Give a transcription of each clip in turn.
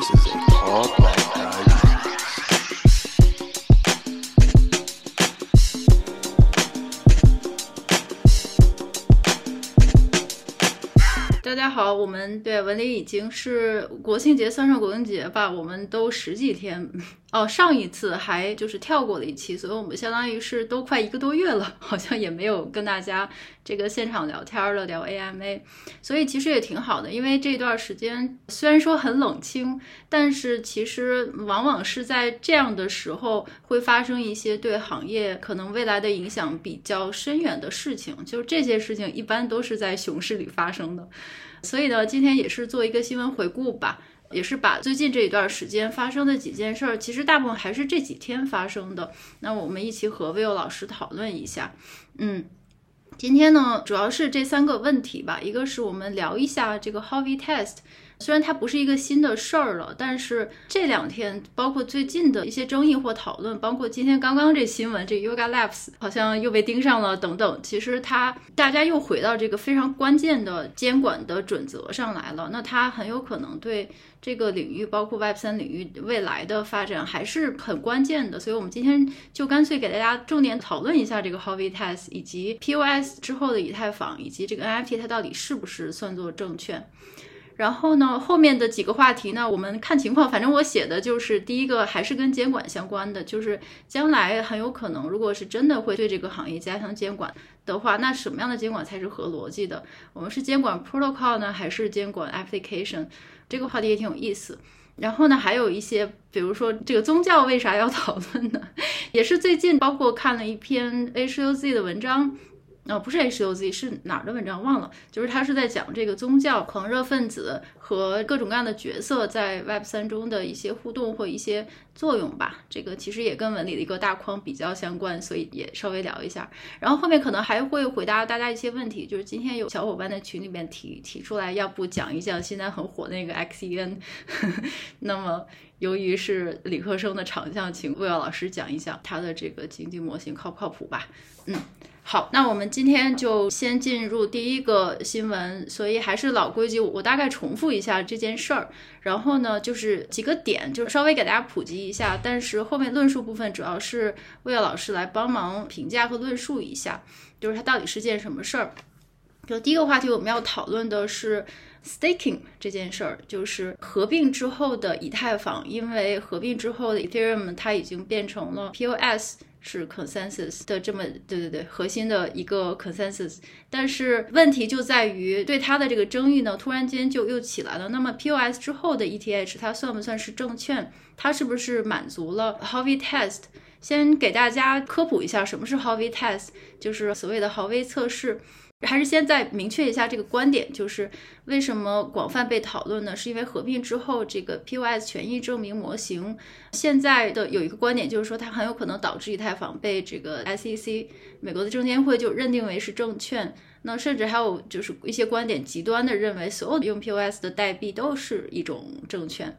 This is a Talk Like Digest. 大家好，我们对文林已经是国庆节算上国庆节吧，我们都十几天哦。上一次还就是跳过了一期，所以我们相当于是都快一个多月了，好像也没有跟大家这个现场聊天了，聊 AMA，所以其实也挺好的，因为这段时间虽然说很冷清，但是其实往往是在这样的时候会发生一些对行业可能未来的影响比较深远的事情，就这些事情一般都是在熊市里发生的。所以呢，今天也是做一个新闻回顾吧，也是把最近这一段时间发生的几件事儿，其实大部分还是这几天发生的。那我们一起和 Will 老师讨论一下。嗯，今天呢，主要是这三个问题吧，一个是我们聊一下这个 Harvey Test。虽然它不是一个新的事儿了，但是这两天包括最近的一些争议或讨论，包括今天刚刚这新闻，这 Yoga Labs 好像又被盯上了等等。其实它大家又回到这个非常关键的监管的准则上来了。那它很有可能对这个领域，包括 Web 三领域未来的发展还是很关键的。所以我们今天就干脆给大家重点讨论一下这个 Harvey Test，以及 POS 之后的以太坊，以及这个 NFT 它到底是不是算作证券。然后呢，后面的几个话题呢，我们看情况。反正我写的就是第一个，还是跟监管相关的，就是将来很有可能，如果是真的会对这个行业加强监管的话，那什么样的监管才是合逻辑的？我们是监管 protocol 呢，还是监管 application？这个话题也挺有意思。然后呢，还有一些，比如说这个宗教为啥要 讨论呢？也是最近，包括看了一篇 H U Z 的文章。哦，不是 H U Z，是哪儿的文章忘了？就是他是在讲这个宗教狂热分子和各种各样的角色在 Web 三中的一些互动或一些作用吧。这个其实也跟文理的一个大框比较相关，所以也稍微聊一下。然后后面可能还会回答大家一些问题，就是今天有小伙伴在群里面提提出来，要不讲一讲现在很火的那个 XEN。那么由于是理科生的长项，请魏耀老师讲一讲他的这个经济模型靠不靠谱吧？嗯。好，那我们今天就先进入第一个新闻，所以还是老规矩，我大概重复一下这件事儿，然后呢，就是几个点，就是稍微给大家普及一下，但是后面论述部分主要是魏老师来帮忙评价和论述一下，就是它到底是件什么事儿。就第一个话题，我们要讨论的是 staking 这件事儿，就是合并之后的以太坊，因为合并之后的 Ethereum 它已经变成了 POS。是 consensus 的这么对对对核心的一个 consensus，但是问题就在于对它的这个争议呢，突然间就又起来了。那么 POS 之后的 ETH 它算不算是证券？它是不是满足了 Harvey Test？先给大家科普一下什么是 Harvey Test，就是所谓的豪威测试。还是先再明确一下这个观点，就是为什么广泛被讨论呢？是因为合并之后，这个 POS 权益证明模型现在的有一个观点，就是说它很有可能导致以太坊被这个 SEC 美国的证监会就认定为是证券。那甚至还有就是一些观点极端的认为，所有的用 POS 的代币都是一种证券。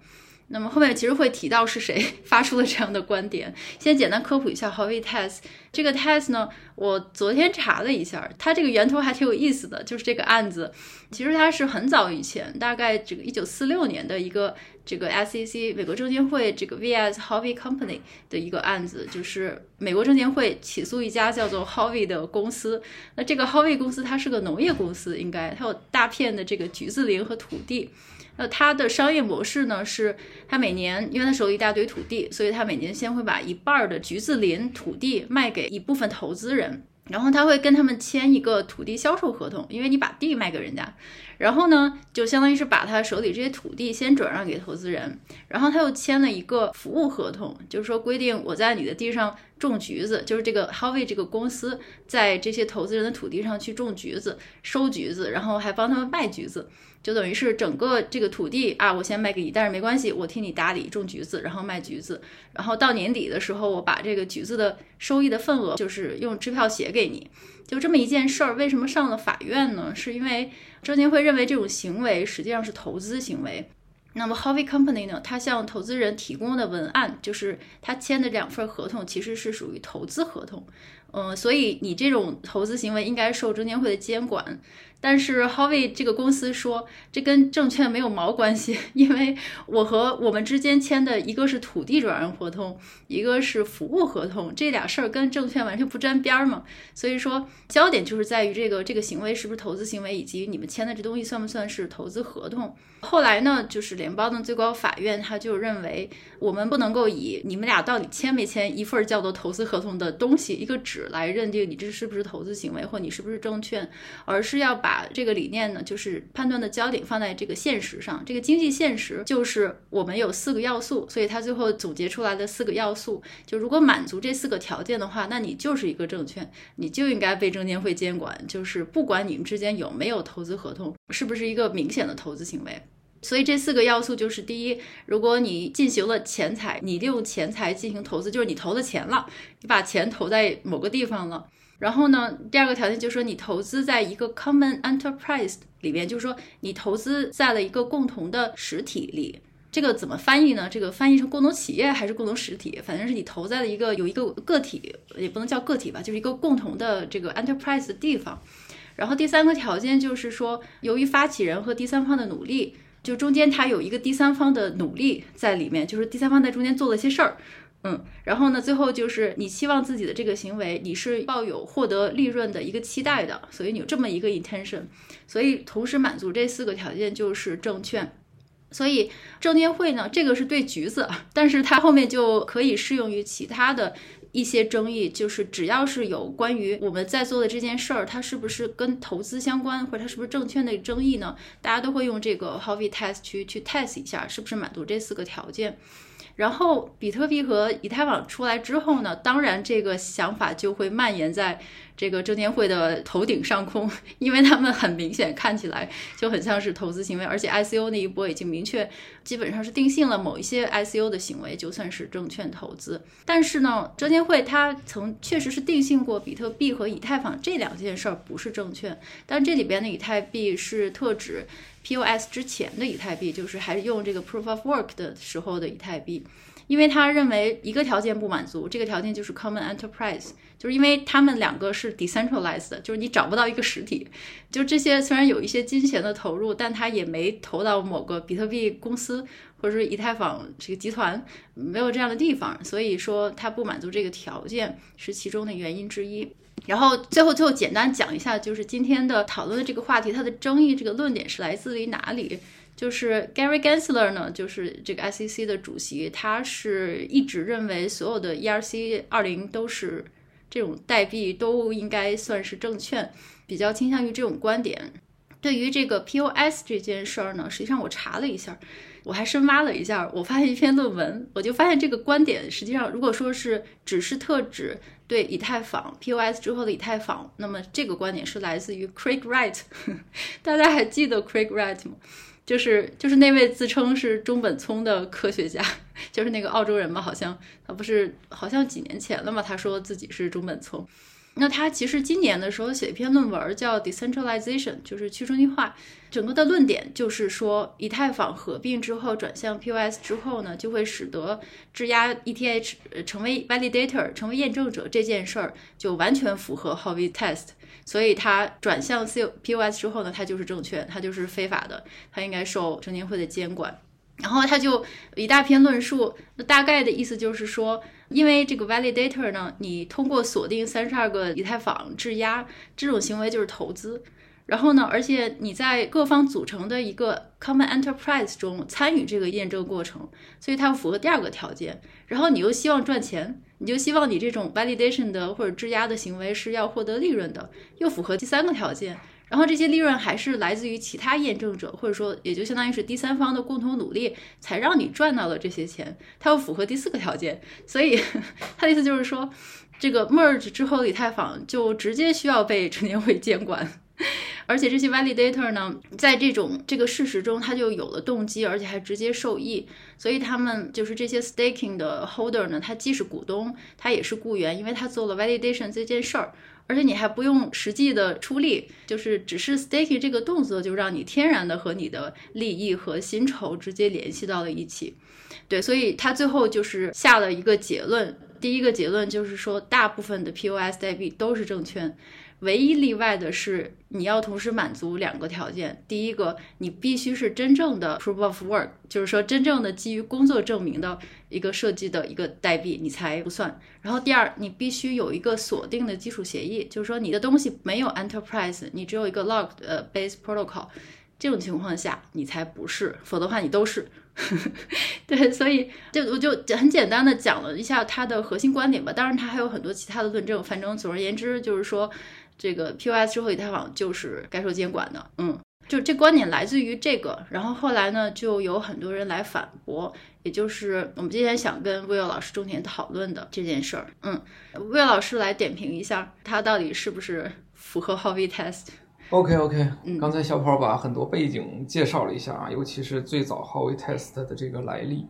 那么后面其实会提到是谁 发出了这样的观点。先简单科普一下 Harvey Test 这个 test 呢，我昨天查了一下，它这个源头还挺有意思的。就是这个案子，其实它是很早以前，大概这个一九四六年的一个这个 SEC 美国证监会这个 vs Harvey Company 的一个案子，就是美国证监会起诉一家叫做 Harvey 的公司。那这个 Harvey 公司它是个农业公司，应该它有大片的这个橘子林和土地。那它的商业模式呢，是它每年，因为它手里一大堆土地，所以它每年先会把一半的橘子林土地卖给一部分投资人，然后他会跟他们签一个土地销售合同，因为你把地卖给人家，然后呢，就相当于是把他手里这些土地先转让给投资人，然后他又签了一个服务合同，就是说规定我在你的地上种橘子，就是这个 Harvey 这个公司在这些投资人的土地上去种橘子、收橘子，然后还帮他们卖橘子。就等于是整个这个土地啊，我先卖给你，但是没关系，我替你打理种橘子，然后卖橘子，然后到年底的时候，我把这个橘子的收益的份额，就是用支票写给你，就这么一件事儿。为什么上了法院呢？是因为证监会认为这种行为实际上是投资行为。那么，Hobby Company 呢，它向投资人提供的文案，就是他签的两份合同，其实是属于投资合同。嗯，所以你这种投资行为应该受证监会的监管。但是 Huobi 这个公司说，这跟证券没有毛关系，因为我和我们之间签的一个是土地转让合同，一个是服务合同，这俩事儿跟证券完全不沾边儿嘛。所以说，焦点就是在于这个这个行为是不是投资行为，以及你们签的这东西算不算是投资合同。后来呢，就是联邦的最高法院他就认为，我们不能够以你们俩到底签没签一份叫做投资合同的东西一个纸来认定你这是不是投资行为或你是不是证券，而是要把。把这个理念呢，就是判断的焦点放在这个现实上。这个经济现实就是我们有四个要素，所以他最后总结出来的四个要素，就如果满足这四个条件的话，那你就是一个证券，你就应该被证监会监管。就是不管你们之间有没有投资合同，是不是一个明显的投资行为。所以这四个要素就是：第一，如果你进行了钱财，你利用钱财进行投资，就是你投了钱了，你把钱投在某个地方了。然后呢，第二个条件就是说，你投资在一个 common enterprise 里面，就是说你投资在了一个共同的实体里。这个怎么翻译呢？这个翻译成共同企业还是共同实体？反正是你投在了一个有一个个体，也不能叫个体吧，就是一个共同的这个 enterprise 的地方。然后第三个条件就是说，由于发起人和第三方的努力，就中间它有一个第三方的努力在里面，就是第三方在中间做了些事儿。嗯，然后呢，最后就是你期望自己的这个行为，你是抱有获得利润的一个期待的，所以你有这么一个 intention，所以同时满足这四个条件就是证券。所以证监会呢，这个是对橘子，但是它后面就可以适用于其他的一些争议，就是只要是有关于我们在做的这件事儿，它是不是跟投资相关，或者它是不是证券的争议呢？大家都会用这个 Howey test 去去 test 一下，是不是满足这四个条件。然后，比特币和以太坊出来之后呢，当然这个想法就会蔓延在这个证监会的头顶上空，因为他们很明显看起来就很像是投资行为，而且 ICO 那一波已经明确，基本上是定性了某一些 ICO 的行为就算是证券投资。但是呢，证监会它曾确实是定性过比特币和以太坊这两件事儿不是证券，但这里边的以太币是特指。POS 之前的以太币就是还是用这个 Proof of Work 的时候的以太币，因为他认为一个条件不满足，这个条件就是 Common Enterprise，就是因为他们两个是 decentralized，就是你找不到一个实体，就这些虽然有一些金钱的投入，但他也没投到某个比特币公司或者是以太坊这个集团，没有这样的地方，所以说他不满足这个条件是其中的原因之一。然后最后最后简单讲一下，就是今天的讨论的这个话题，它的争议这个论点是来自于哪里？就是 Gary Gensler 呢，就是这个 SEC 的主席，他是一直认为所有的 ERC 二零都是这种代币都应该算是证券，比较倾向于这种观点。对于这个 POS 这件事儿呢，实际上我查了一下。我还深挖了一下，我发现一篇论文，我就发现这个观点实际上，如果说是只是特指对以太坊 POS 之后的以太坊，那么这个观点是来自于 Craig Wright，大家还记得 Craig Wright 吗？就是就是那位自称是中本聪的科学家，就是那个澳洲人嘛，好像他不是好像几年前了嘛，他说自己是中本聪。那他其实今年的时候写一篇论文叫 Decentralization，就是去中心化。整个的论点就是说，以太坊合并之后转向 POS 之后呢，就会使得质押 ETH 成为 validator，成为验证者这件事儿就完全符合 Howey Test。所以它转向 C POS 之后呢，它就是证券，它就是非法的，它应该受证监会的监管。然后他就一大篇论述，大概的意思就是说，因为这个 validator 呢，你通过锁定三十二个以太坊质押这种行为就是投资，然后呢，而且你在各方组成的一个 common enterprise 中参与这个验证过程，所以它符合第二个条件。然后你又希望赚钱，你就希望你这种 validation 的或者质押的行为是要获得利润的，又符合第三个条件。然后这些利润还是来自于其他验证者，或者说也就相当于是第三方的共同努力，才让你赚到了这些钱。它又符合第四个条件，所以他的意思就是说，这个 merge 之后的以太坊就直接需要被证监会监管。而且这些 validator 呢，在这种这个事实中，他就有了动机，而且还直接受益。所以他们就是这些 staking 的 holder 呢，他既是股东，他也是雇员，因为他做了 validation 这件事儿。而且你还不用实际的出力，就是只是 staking 这个动作就让你天然的和你的利益和薪酬直接联系到了一起。对，所以他最后就是下了一个结论，第一个结论就是说，大部分的 POS 代币都是证券。唯一例外的是，你要同时满足两个条件。第一个，你必须是真正的 proof of work，就是说真正的基于工作证明的一个设计的一个代币，你才不算。然后第二，你必须有一个锁定的基础协议，就是说你的东西没有 enterprise，你只有一个 locked 呃 base protocol，这种情况下你才不是，否则的话你都是。对，所以就我就很简单的讲了一下他的核心观点吧。当然他还有很多其他的论证，反正总而言之就是说。这个 POS 之后，以太坊就是该受监管的，嗯，就这观点来自于这个，然后后来呢，就有很多人来反驳，也就是我们今天想跟 Will 老师重点讨论的这件事儿，嗯，Will 老师来点评一下，他到底是不是符合 Howey Test？OK OK，嗯，刚才小跑把很多背景介绍了一下啊，尤其是最早 Howey Test 的这个来历。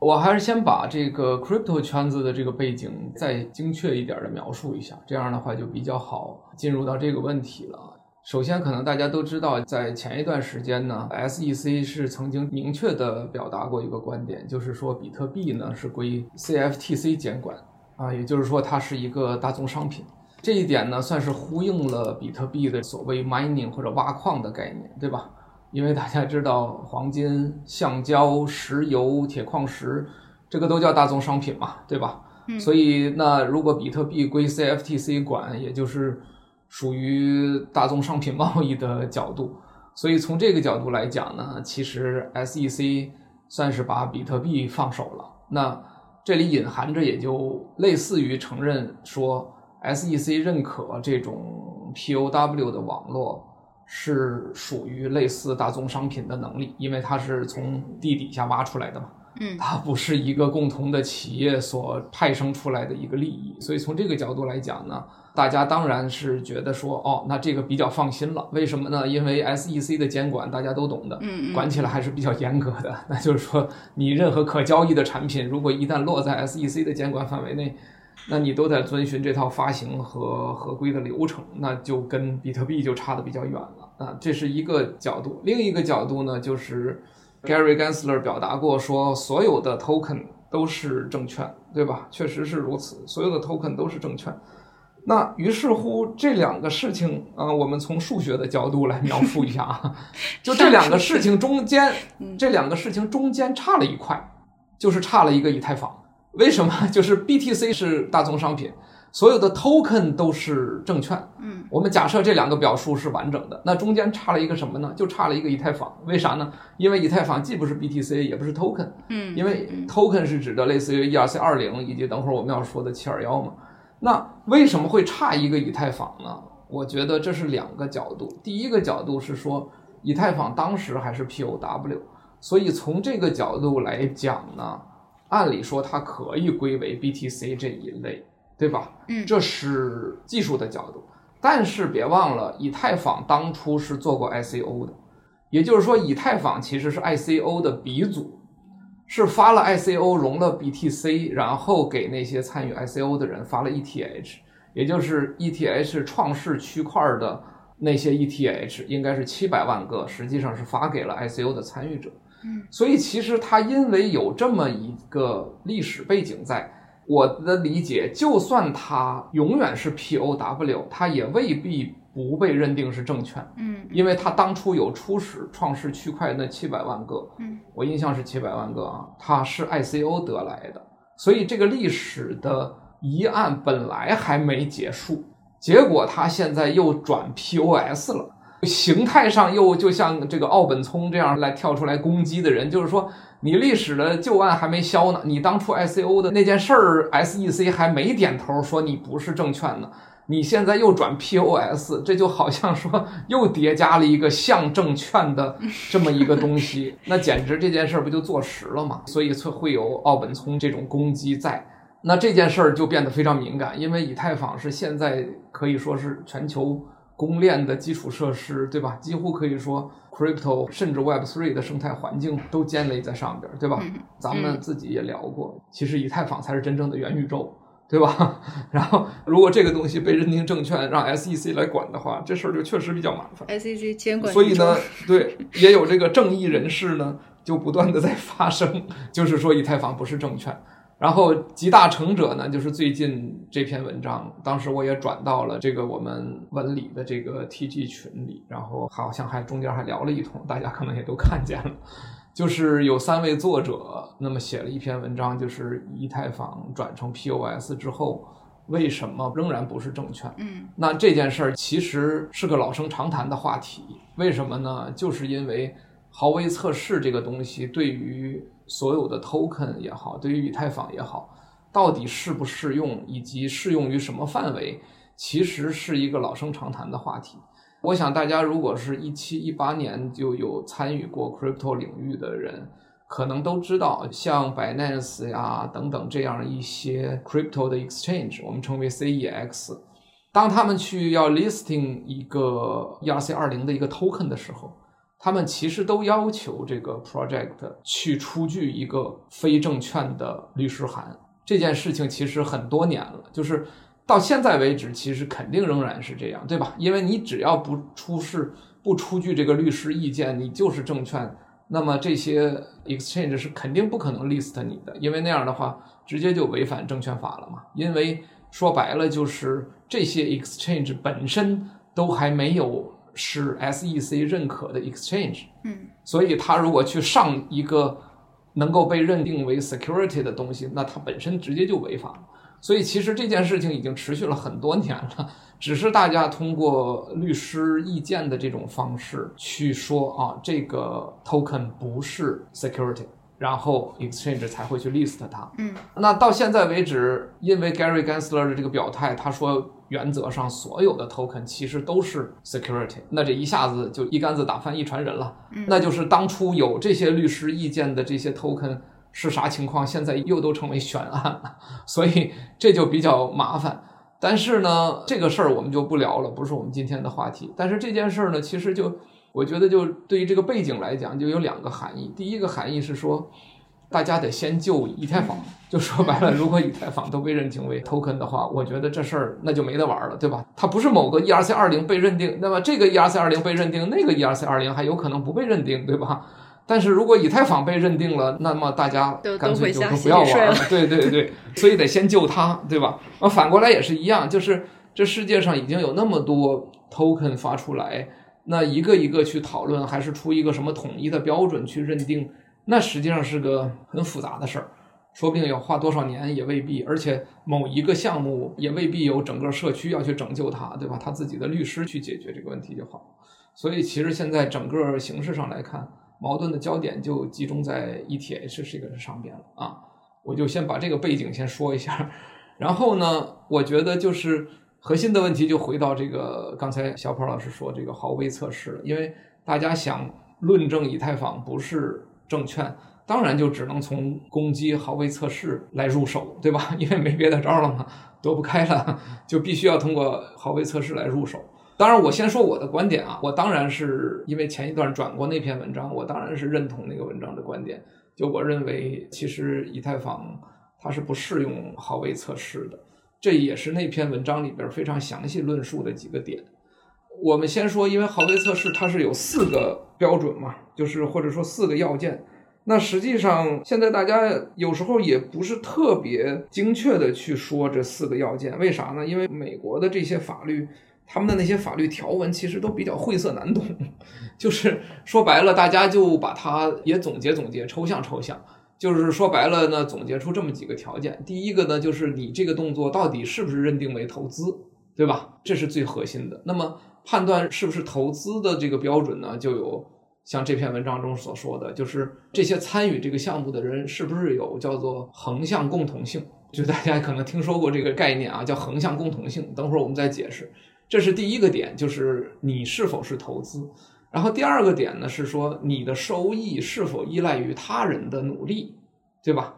我还是先把这个 crypto 圈子的这个背景再精确一点的描述一下，这样的话就比较好进入到这个问题了。首先，可能大家都知道，在前一段时间呢，SEC 是曾经明确的表达过一个观点，就是说比特币呢是归 CFTC 监管啊，也就是说它是一个大宗商品。这一点呢，算是呼应了比特币的所谓 mining 或者挖矿的概念，对吧？因为大家知道，黄金、橡胶、石油、铁矿石，这个都叫大宗商品嘛，对吧？嗯。所以，那如果比特币归 CFTC 管，也就是属于大宗商品贸易的角度。所以从这个角度来讲呢，其实 SEC 算是把比特币放手了。那这里隐含着也就类似于承认说，SEC 认可这种 POW 的网络。是属于类似大宗商品的能力，因为它是从地底下挖出来的嘛，嗯，它不是一个共同的企业所派生出来的一个利益，所以从这个角度来讲呢，大家当然是觉得说，哦，那这个比较放心了。为什么呢？因为 SEC 的监管大家都懂的，嗯，管起来还是比较严格的。那就是说，你任何可交易的产品，如果一旦落在 SEC 的监管范围内。那你都得遵循这套发行和合规的流程，那就跟比特币就差的比较远了啊。这是一个角度，另一个角度呢，就是 Gary Gensler 表达过说，所有的 token 都是证券，对吧？确实是如此，所有的 token 都是证券。那于是乎这两个事情啊，我们从数学的角度来描述一下啊，就这两个事情中间，这两个事情中间差了一块，就是差了一个以太坊。为什么？就是 BTC 是大宗商品，所有的 token 都是证券。嗯，我们假设这两个表述是完整的，那中间差了一个什么呢？就差了一个以太坊。为啥呢？因为以太坊既不是 BTC，也不是 token。嗯，因为 token 是指的类似于 ERC 二零以及等会儿我们要说的七二幺嘛。那为什么会差一个以太坊呢？我觉得这是两个角度。第一个角度是说，以太坊当时还是 POW，所以从这个角度来讲呢。按理说它可以归为 BTC 这一类，对吧？嗯，这是技术的角度。但是别忘了，以太坊当初是做过 ICO 的，也就是说，以太坊其实是 ICO 的鼻祖，是发了 ICO 融了 BTC，然后给那些参与 ICO 的人发了 ETH，也就是 ETH 创世区块的那些 ETH，应该是七百万个，实际上是发给了 ICO 的参与者。嗯，所以其实它因为有这么一个历史背景在，我的理解，就算它永远是 POW，它也未必不被认定是证券。嗯，因为它当初有初始创世区块那七百万个，嗯，我印象是七百万个啊，它是 ICO 得来的，所以这个历史的疑案本来还没结束，结果它现在又转 POS 了。形态上又就像这个奥本聪这样来跳出来攻击的人，就是说你历史的旧案还没消呢，你当初 ICO 的那件事儿，SEC 还没点头说你不是证券呢，你现在又转 POS，这就好像说又叠加了一个像证券的这么一个东西，那简直这件事儿不就坐实了吗？所以才会有奥本聪这种攻击在，那这件事儿就变得非常敏感，因为以太坊是现在可以说是全球。公链的基础设施，对吧？几乎可以说，crypto 甚至 Web3 的生态环境都建立在上边，对吧？嗯、咱们自己也聊过，其实以太坊才是真正的元宇宙，对吧？然后如果这个东西被认定证券，让 SEC 来管的话，这事儿就确实比较麻烦。SEC 监管，所以呢，对，也有这个正义人士呢，就不断的在发声，就是说以太坊不是证券。然后集大成者呢，就是最近这篇文章，当时我也转到了这个我们文理的这个 TG 群里，然后好像还中间还聊了一通，大家可能也都看见了，就是有三位作者那么写了一篇文章，就是以太坊转成 POS 之后，为什么仍然不是证券？嗯，那这件事儿其实是个老生常谈的话题，为什么呢？就是因为豪威测试这个东西对于所有的 token 也好，对于以太坊也好，到底适不适用，以及适用于什么范围，其实是一个老生常谈的话题。我想大家如果是一七一八年就有参与过 crypto 领域的人，可能都知道，像 Binance 呀等等这样一些 crypto 的 exchange，我们称为 CEX，当他们去要 listing 一个 ERC 二零的一个 token 的时候。他们其实都要求这个 project 去出具一个非证券的律师函。这件事情其实很多年了，就是到现在为止，其实肯定仍然是这样，对吧？因为你只要不出示、不出具这个律师意见，你就是证券，那么这些 exchange 是肯定不可能 list 你的，因为那样的话直接就违反证券法了嘛。因为说白了，就是这些 exchange 本身都还没有。是 SEC 认可的 exchange，嗯，所以他如果去上一个能够被认定为 security 的东西，那它本身直接就违法了。所以其实这件事情已经持续了很多年了，只是大家通过律师意见的这种方式去说啊，这个 token 不是 security。然后 exchange 才会去 list 它。嗯，那到现在为止，因为 Gary Gensler 的这个表态，他说原则上所有的 token 其实都是 security。那这一下子就一竿子打翻一船人了。嗯，那就是当初有这些律师意见的这些 token 是啥情况？现在又都成为悬案了，所以这就比较麻烦。但是呢，这个事儿我们就不聊了，不是我们今天的话题。但是这件事儿呢，其实就。我觉得，就对于这个背景来讲，就有两个含义。第一个含义是说，大家得先救以太坊。就说白了，如果以太坊都被认定为 token 的话，我觉得这事儿那就没得玩了，对吧？它不是某个 ERC 二零被认定，那么这个 ERC 二零被认定，那个 ERC 二零还有可能不被认定，对吧？但是如果以太坊被认定了，那么大家干脆就都不要玩了。对对对，所以得先救它，对吧？啊，反过来也是一样，就是这世界上已经有那么多 token 发出来。那一个一个去讨论，还是出一个什么统一的标准去认定，那实际上是个很复杂的事儿，说不定要花多少年也未必，而且某一个项目也未必有整个社区要去拯救它，对吧？他自己的律师去解决这个问题就好。所以其实现在整个形式上来看，矛盾的焦点就集中在 ETH 这个上边了啊。我就先把这个背景先说一下，然后呢，我觉得就是。核心的问题就回到这个，刚才小跑老师说这个豪威测试了，因为大家想论证以太坊不是证券，当然就只能从攻击豪威测试来入手，对吧？因为没别的招了嘛，躲不开了，就必须要通过豪威测试来入手。当然，我先说我的观点啊，我当然是因为前一段转过那篇文章，我当然是认同那个文章的观点，就我认为其实以太坊它是不适用豪威测试的。这也是那篇文章里边非常详细论述的几个点。我们先说，因为豪威测试它是有四个标准嘛，就是或者说四个要件。那实际上现在大家有时候也不是特别精确的去说这四个要件，为啥呢？因为美国的这些法律，他们的那些法律条文其实都比较晦涩难懂，就是说白了，大家就把它也总结总结，抽象抽象。就是说白了呢，总结出这么几个条件。第一个呢，就是你这个动作到底是不是认定为投资，对吧？这是最核心的。那么判断是不是投资的这个标准呢，就有像这篇文章中所说的，就是这些参与这个项目的人是不是有叫做横向共同性？就大家可能听说过这个概念啊，叫横向共同性。等会儿我们再解释。这是第一个点，就是你是否是投资。然后第二个点呢，是说你的收益是否依赖于他人的努力，对吧？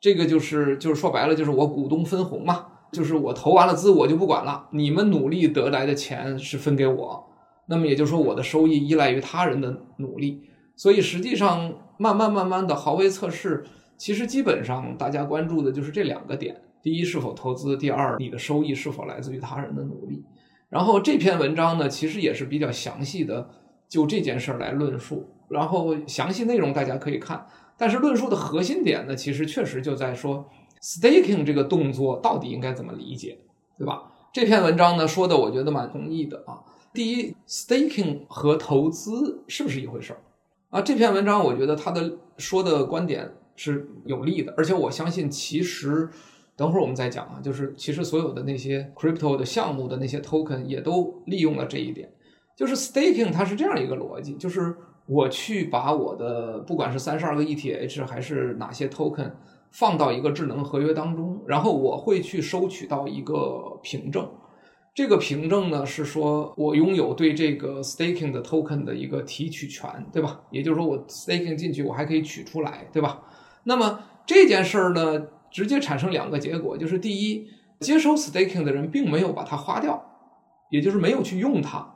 这个就是就是说白了，就是我股东分红嘛，就是我投完了资我就不管了，你们努力得来的钱是分给我，那么也就是说我的收益依赖于他人的努力。所以实际上慢慢慢慢的豪威测试，其实基本上大家关注的就是这两个点，第一是否投资，第二你的收益是否来自于他人的努力。然后这篇文章呢，其实也是比较详细的就这件事儿来论述，然后详细内容大家可以看。但是论述的核心点呢，其实确实就在说 staking 这个动作到底应该怎么理解，对吧？这篇文章呢说的，我觉得蛮同意的啊。第一，staking 和投资是不是一回事儿啊？这篇文章我觉得他的说的观点是有利的，而且我相信，其实等会儿我们再讲啊，就是其实所有的那些 crypto 的项目的那些 token 也都利用了这一点，就是 staking 它是这样一个逻辑，就是我去把我的不管是三十二个 ETH 还是哪些 token 放到一个智能合约当中，然后我会去收取到一个凭证。这个凭证呢，是说我拥有对这个 staking 的 token 的一个提取权，对吧？也就是说，我 staking 进去，我还可以取出来，对吧？那么这件事儿呢，直接产生两个结果，就是第一，接收 staking 的人并没有把它花掉，也就是没有去用它。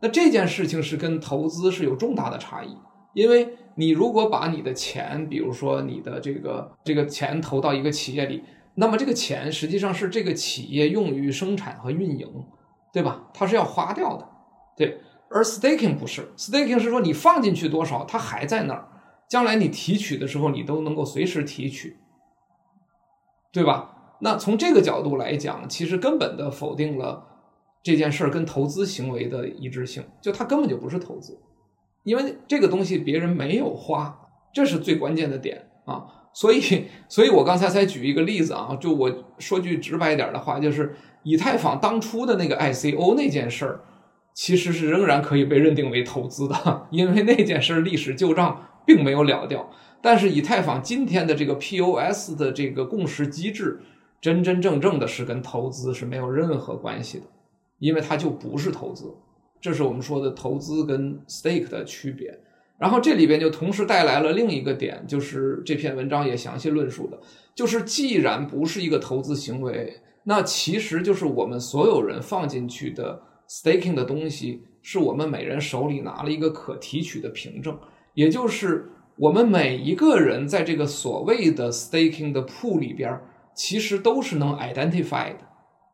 那这件事情是跟投资是有重大的差异，因为你如果把你的钱，比如说你的这个这个钱投到一个企业里。那么这个钱实际上是这个企业用于生产和运营，对吧？它是要花掉的，对。而 staking 不是，staking 是说你放进去多少，它还在那儿，将来你提取的时候，你都能够随时提取，对吧？那从这个角度来讲，其实根本的否定了这件事儿跟投资行为的一致性，就它根本就不是投资，因为这个东西别人没有花，这是最关键的点啊。所以，所以我刚才才举一个例子啊，就我说句直白一点的话，就是以太坊当初的那个 ICO 那件事儿，其实是仍然可以被认定为投资的，因为那件事儿历史旧账并没有了掉。但是以太坊今天的这个 POS 的这个共识机制，真真正正的是跟投资是没有任何关系的，因为它就不是投资。这是我们说的投资跟 stake 的区别。然后这里边就同时带来了另一个点，就是这篇文章也详细论述的，就是既然不是一个投资行为，那其实就是我们所有人放进去的 staking 的东西，是我们每人手里拿了一个可提取的凭证，也就是我们每一个人在这个所谓的 staking 的 pool 里边，其实都是能 identify 的，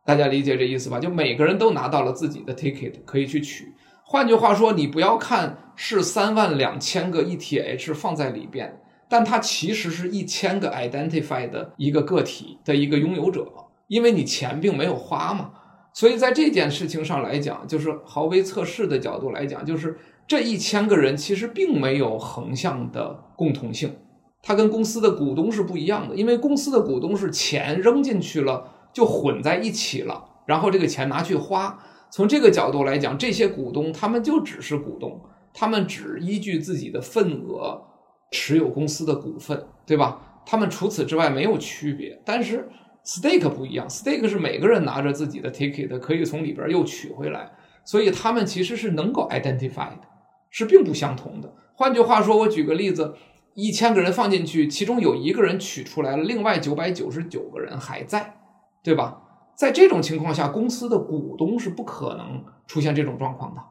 大家理解这意思吧？就每个人都拿到了自己的 ticket 可以去取。换句话说，你不要看是三万两千个 ETH 放在里边，但它其实是一千个 identified 的一个个体的一个拥有者，因为你钱并没有花嘛。所以在这件事情上来讲，就是豪威测试的角度来讲，就是这一千个人其实并没有横向的共同性，它跟公司的股东是不一样的，因为公司的股东是钱扔进去了就混在一起了，然后这个钱拿去花。从这个角度来讲，这些股东他们就只是股东，他们只依据自己的份额持有公司的股份，对吧？他们除此之外没有区别。但是 stake 不一样，stake 是每个人拿着自己的 ticket 可以从里边又取回来，所以他们其实是能够 identify 的，是并不相同的。换句话说，我举个例子，一千个人放进去，其中有一个人取出来了，另外九百九十九个人还在，对吧？在这种情况下，公司的股东是不可能出现这种状况的，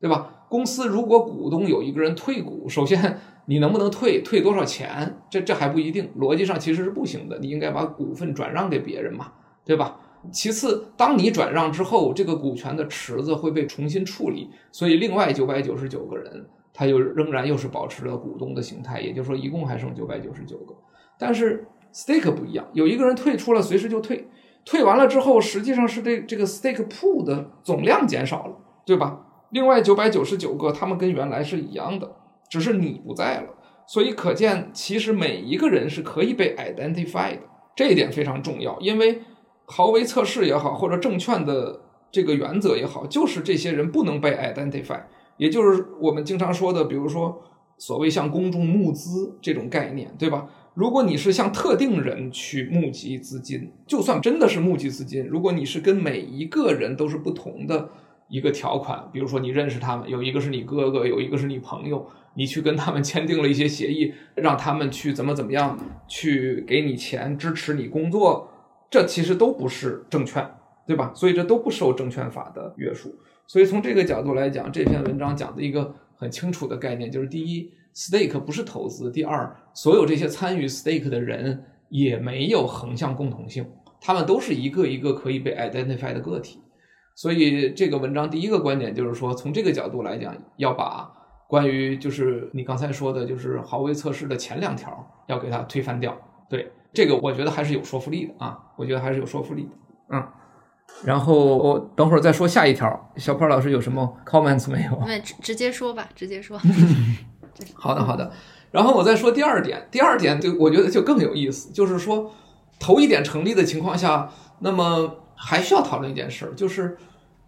对吧？公司如果股东有一个人退股，首先你能不能退，退多少钱，这这还不一定，逻辑上其实是不行的。你应该把股份转让给别人嘛，对吧？其次，当你转让之后，这个股权的池子会被重新处理，所以另外九百九十九个人，他又仍然又是保持了股东的形态，也就是说，一共还剩九百九十九个。但是 stake 不一样，有一个人退出了，随时就退。退完了之后，实际上是这这个 stake pool 的总量减少了，对吧？另外九百九十九个，他们跟原来是一样的，只是你不在了。所以可见，其实每一个人是可以被 identify 的，这一点非常重要。因为豪威测试也好，或者证券的这个原则也好，就是这些人不能被 identify，也就是我们经常说的，比如说所谓像公众募资这种概念，对吧？如果你是向特定人去募集资金，就算真的是募集资金，如果你是跟每一个人都是不同的一个条款，比如说你认识他们，有一个是你哥哥，有一个是你朋友，你去跟他们签订了一些协议，让他们去怎么怎么样，去给你钱支持你工作，这其实都不是证券，对吧？所以这都不受证券法的约束。所以从这个角度来讲，这篇文章讲的一个很清楚的概念就是：第一。Stake 不是投资。第二，所有这些参与 Stake 的人也没有横向共同性，他们都是一个一个可以被 identify 的个体。所以这个文章第一个观点就是说，从这个角度来讲，要把关于就是你刚才说的，就是豪威测试的前两条要给它推翻掉。对，这个我觉得还是有说服力的啊，我觉得还是有说服力的。嗯，然后我等会儿再说下一条。小胖老师有什么 comments 没有？那直直接说吧，直接说。好的，好的。然后我再说第二点，第二点就我觉得就更有意思，就是说头一点成立的情况下，那么还需要讨论一件事儿，就是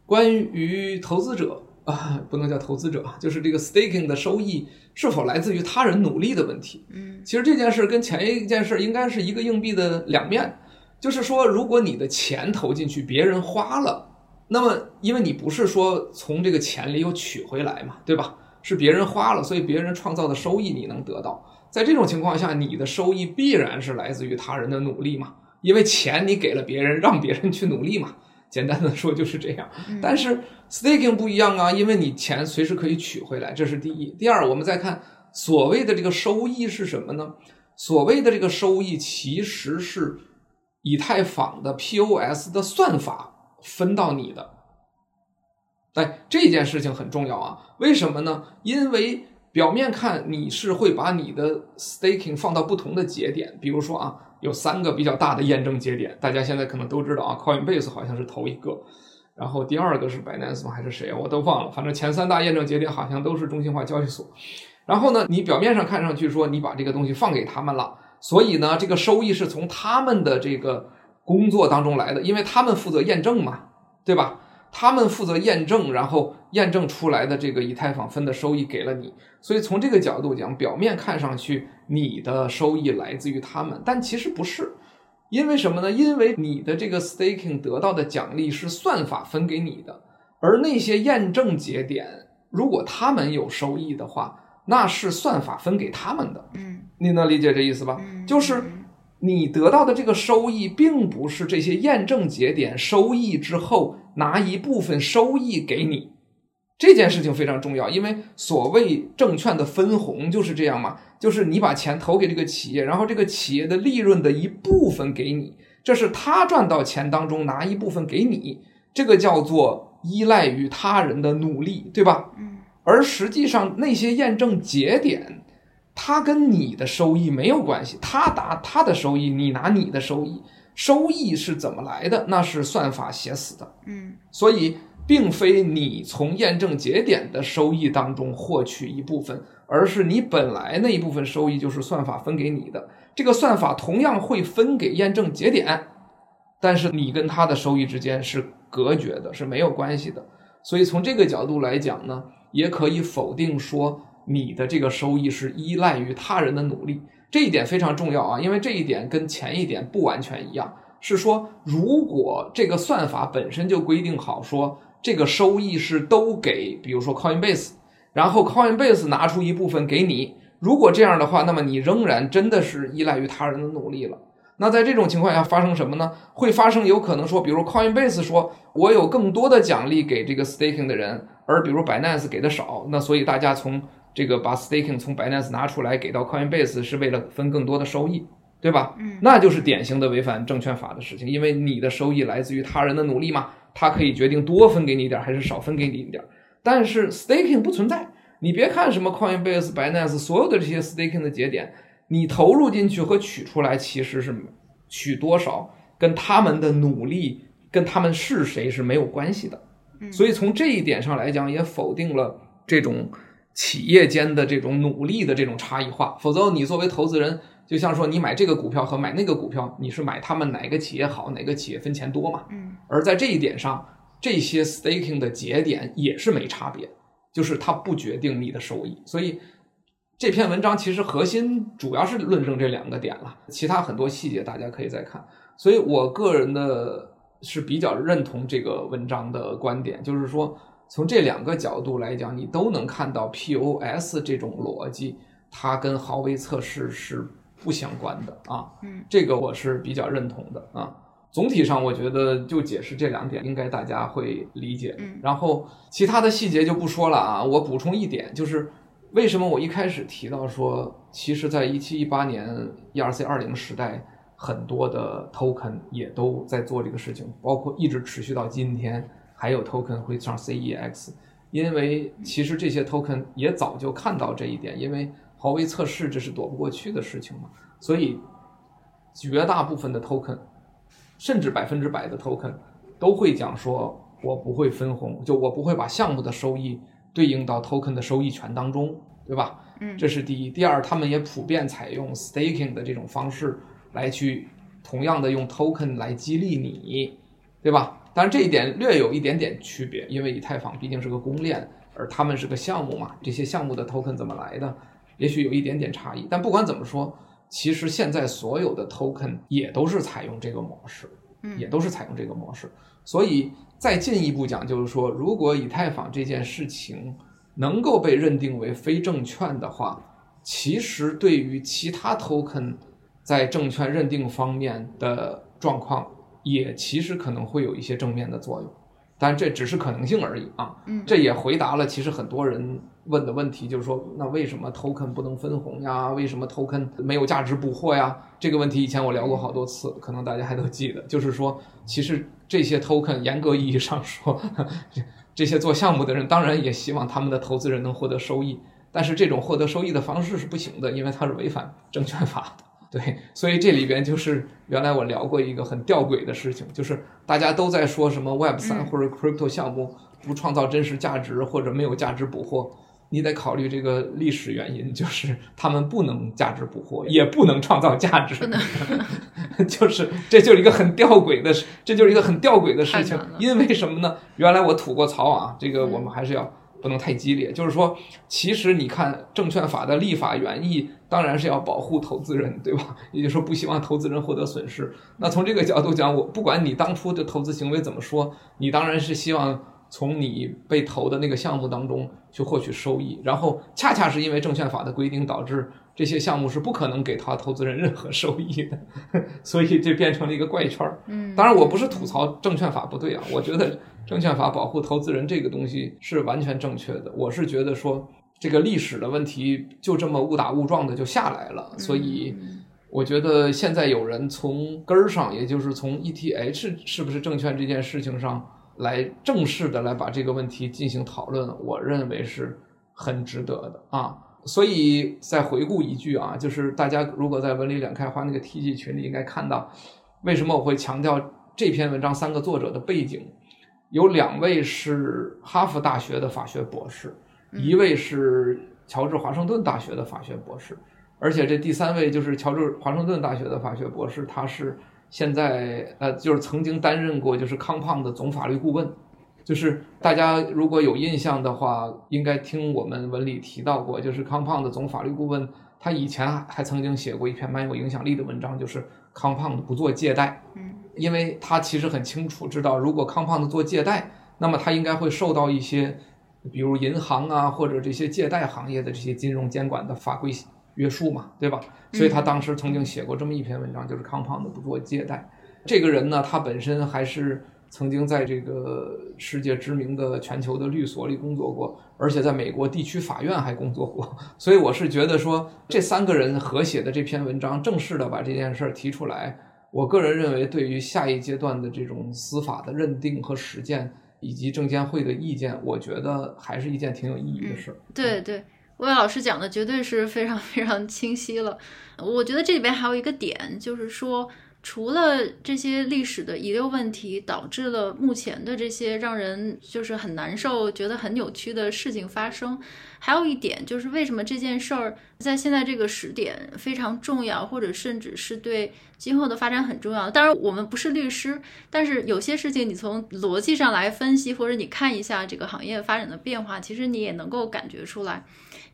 关于投资者。啊，不能叫投资者，就是这个 staking 的收益是否来自于他人努力的问题。嗯，其实这件事跟前一件事应该是一个硬币的两面，就是说，如果你的钱投进去，别人花了，那么因为你不是说从这个钱里又取回来嘛，对吧？是别人花了，所以别人创造的收益你能得到。在这种情况下，你的收益必然是来自于他人的努力嘛，因为钱你给了别人，让别人去努力嘛。简单的说就是这样，但是 staking 不一样啊，因为你钱随时可以取回来，这是第一。第二，我们再看所谓的这个收益是什么呢？所谓的这个收益其实是以太坊的 POS 的算法分到你的。哎，这件事情很重要啊，为什么呢？因为表面看你是会把你的 staking 放到不同的节点，比如说啊。有三个比较大的验证节点，大家现在可能都知道啊，Coinbase 好像是头一个，然后第二个是 Binance 还是谁，我都忘了，反正前三大验证节点好像都是中心化交易所。然后呢，你表面上看上去说你把这个东西放给他们了，所以呢，这个收益是从他们的这个工作当中来的，因为他们负责验证嘛，对吧？他们负责验证，然后验证出来的这个以太坊分的收益给了你，所以从这个角度讲，表面看上去你的收益来自于他们，但其实不是，因为什么呢？因为你的这个 staking 得到的奖励是算法分给你的，而那些验证节点，如果他们有收益的话，那是算法分给他们的。嗯，你能理解这意思吧？就是。你得到的这个收益，并不是这些验证节点收益之后拿一部分收益给你，这件事情非常重要，因为所谓证券的分红就是这样嘛，就是你把钱投给这个企业，然后这个企业的利润的一部分给你，这是他赚到钱当中拿一部分给你，这个叫做依赖于他人的努力，对吧？嗯，而实际上那些验证节点。它跟你的收益没有关系，他拿他的收益，你拿你的收益，收益是怎么来的？那是算法写死的。嗯，所以并非你从验证节点的收益当中获取一部分，而是你本来那一部分收益就是算法分给你的。这个算法同样会分给验证节点，但是你跟它的收益之间是隔绝的，是没有关系的。所以从这个角度来讲呢，也可以否定说。你的这个收益是依赖于他人的努力，这一点非常重要啊，因为这一点跟前一点不完全一样，是说如果这个算法本身就规定好说这个收益是都给，比如说 Coinbase，然后 Coinbase 拿出一部分给你，如果这样的话，那么你仍然真的是依赖于他人的努力了。那在这种情况下发生什么呢？会发生有可能说，比如 Coinbase 说我有更多的奖励给这个 staking 的人，而比如 Binance 给的少，那所以大家从这个把 staking 从 Binance 拿出来给到 Coinbase 是为了分更多的收益，对吧？嗯，那就是典型的违反证券法的事情，因为你的收益来自于他人的努力嘛，他可以决定多分给你一点还是少分给你一点。但是 staking 不存在，你别看什么 Coinbase、Binance 所有的这些 staking 的节点，你投入进去和取出来其实是取多少跟他们的努力跟他们是谁是没有关系的。所以从这一点上来讲，也否定了这种。企业间的这种努力的这种差异化，否则你作为投资人，就像说你买这个股票和买那个股票，你是买他们哪个企业好，哪个企业分钱多嘛？嗯。而在这一点上，这些 staking 的节点也是没差别，就是它不决定你的收益。所以这篇文章其实核心主要是论证这两个点了，其他很多细节大家可以再看。所以我个人的是比较认同这个文章的观点，就是说。从这两个角度来讲，你都能看到 POS 这种逻辑，它跟豪威测试是不相关的啊。嗯，这个我是比较认同的啊。总体上，我觉得就解释这两点，应该大家会理解。嗯，然后其他的细节就不说了啊。我补充一点，就是为什么我一开始提到说，其实在一七一八年 ERC 二零时代。很多的 token 也都在做这个事情，包括一直持续到今天，还有 token 会上 CEX，因为其实这些 token 也早就看到这一点，因为华为测试这是躲不过去的事情嘛，所以绝大部分的 token，甚至百分之百的 token 都会讲说，我不会分红，就我不会把项目的收益对应到 token 的收益权当中，对吧？嗯，这是第一。第二，他们也普遍采用 staking 的这种方式。来去同样的用 token 来激励你，对吧？当然这一点略有一点点区别，因为以太坊毕竟是个公链，而他们是个项目嘛，这些项目的 token 怎么来的，也许有一点点差异。但不管怎么说，其实现在所有的 token 也都是采用这个模式，也都是采用这个模式。所以再进一步讲，就是说，如果以太坊这件事情能够被认定为非证券的话，其实对于其他 token。在证券认定方面的状况，也其实可能会有一些正面的作用，但这只是可能性而已啊。嗯，这也回答了其实很多人问的问题，就是说，那为什么 token 不能分红呀？为什么 token 没有价值捕获呀？这个问题以前我聊过好多次，可能大家还都记得。就是说，其实这些 token 严格意义上说，这些做项目的人当然也希望他们的投资人能获得收益，但是这种获得收益的方式是不行的，因为它是违反证券法的。对，所以这里边就是原来我聊过一个很吊诡的事情，就是大家都在说什么 Web 三或者 Crypto 项目不创造真实价值或者没有价值捕获，你得考虑这个历史原因，就是他们不能价值捕获，也不能创造价值，就是这就是一个很吊诡的事，这就是一个很吊诡的事情，因为什么呢？原来我吐过槽啊，这个我们还是要。不能太激烈，就是说，其实你看证券法的立法原意，当然是要保护投资人，对吧？也就是说，不希望投资人获得损失。那从这个角度讲，我不管你当初的投资行为怎么说，你当然是希望从你被投的那个项目当中去获取收益。然后，恰恰是因为证券法的规定，导致这些项目是不可能给他投资人任何收益的，所以这变成了一个怪圈儿。嗯，当然，我不是吐槽证券法不对啊，我觉得。证券法保护投资人这个东西是完全正确的，我是觉得说这个历史的问题就这么误打误撞的就下来了，所以我觉得现在有人从根儿上，也就是从 ETH 是不是证券这件事情上来正式的来把这个问题进行讨论，我认为是很值得的啊。所以再回顾一句啊，就是大家如果在文理两开花那个 TG 群里应该看到，为什么我会强调这篇文章三个作者的背景。有两位是哈佛大学的法学博士，一位是乔治华盛顿大学的法学博士，而且这第三位就是乔治华盛顿大学的法学博士，他是现在呃，就是曾经担任过就是 Compound 的总法律顾问，就是大家如果有印象的话，应该听我们文里提到过，就是 Compound 的总法律顾问，他以前还曾经写过一篇蛮有影响力的文章，就是 Compound 不做借贷。嗯。因为他其实很清楚知道，如果 Compound 做借贷，那么他应该会受到一些，比如银行啊或者这些借贷行业的这些金融监管的法规约束嘛，对吧？所以他当时曾经写过这么一篇文章，就是 Compound 不做借贷。这个人呢，他本身还是曾经在这个世界知名的全球的律所里工作过，而且在美国地区法院还工作过。所以我是觉得说，这三个人合写的这篇文章，正式的把这件事儿提出来。我个人认为，对于下一阶段的这种司法的认定和实践，以及证监会的意见，我觉得还是一件挺有意义的事。嗯、对对，魏老师讲的绝对是非常非常清晰了。我觉得这里边还有一个点，就是说。除了这些历史的遗留问题导致了目前的这些让人就是很难受、觉得很扭曲的事情发生，还有一点就是为什么这件事儿在现在这个时点非常重要，或者甚至是对今后的发展很重要。当然，我们不是律师，但是有些事情你从逻辑上来分析，或者你看一下这个行业发展的变化，其实你也能够感觉出来。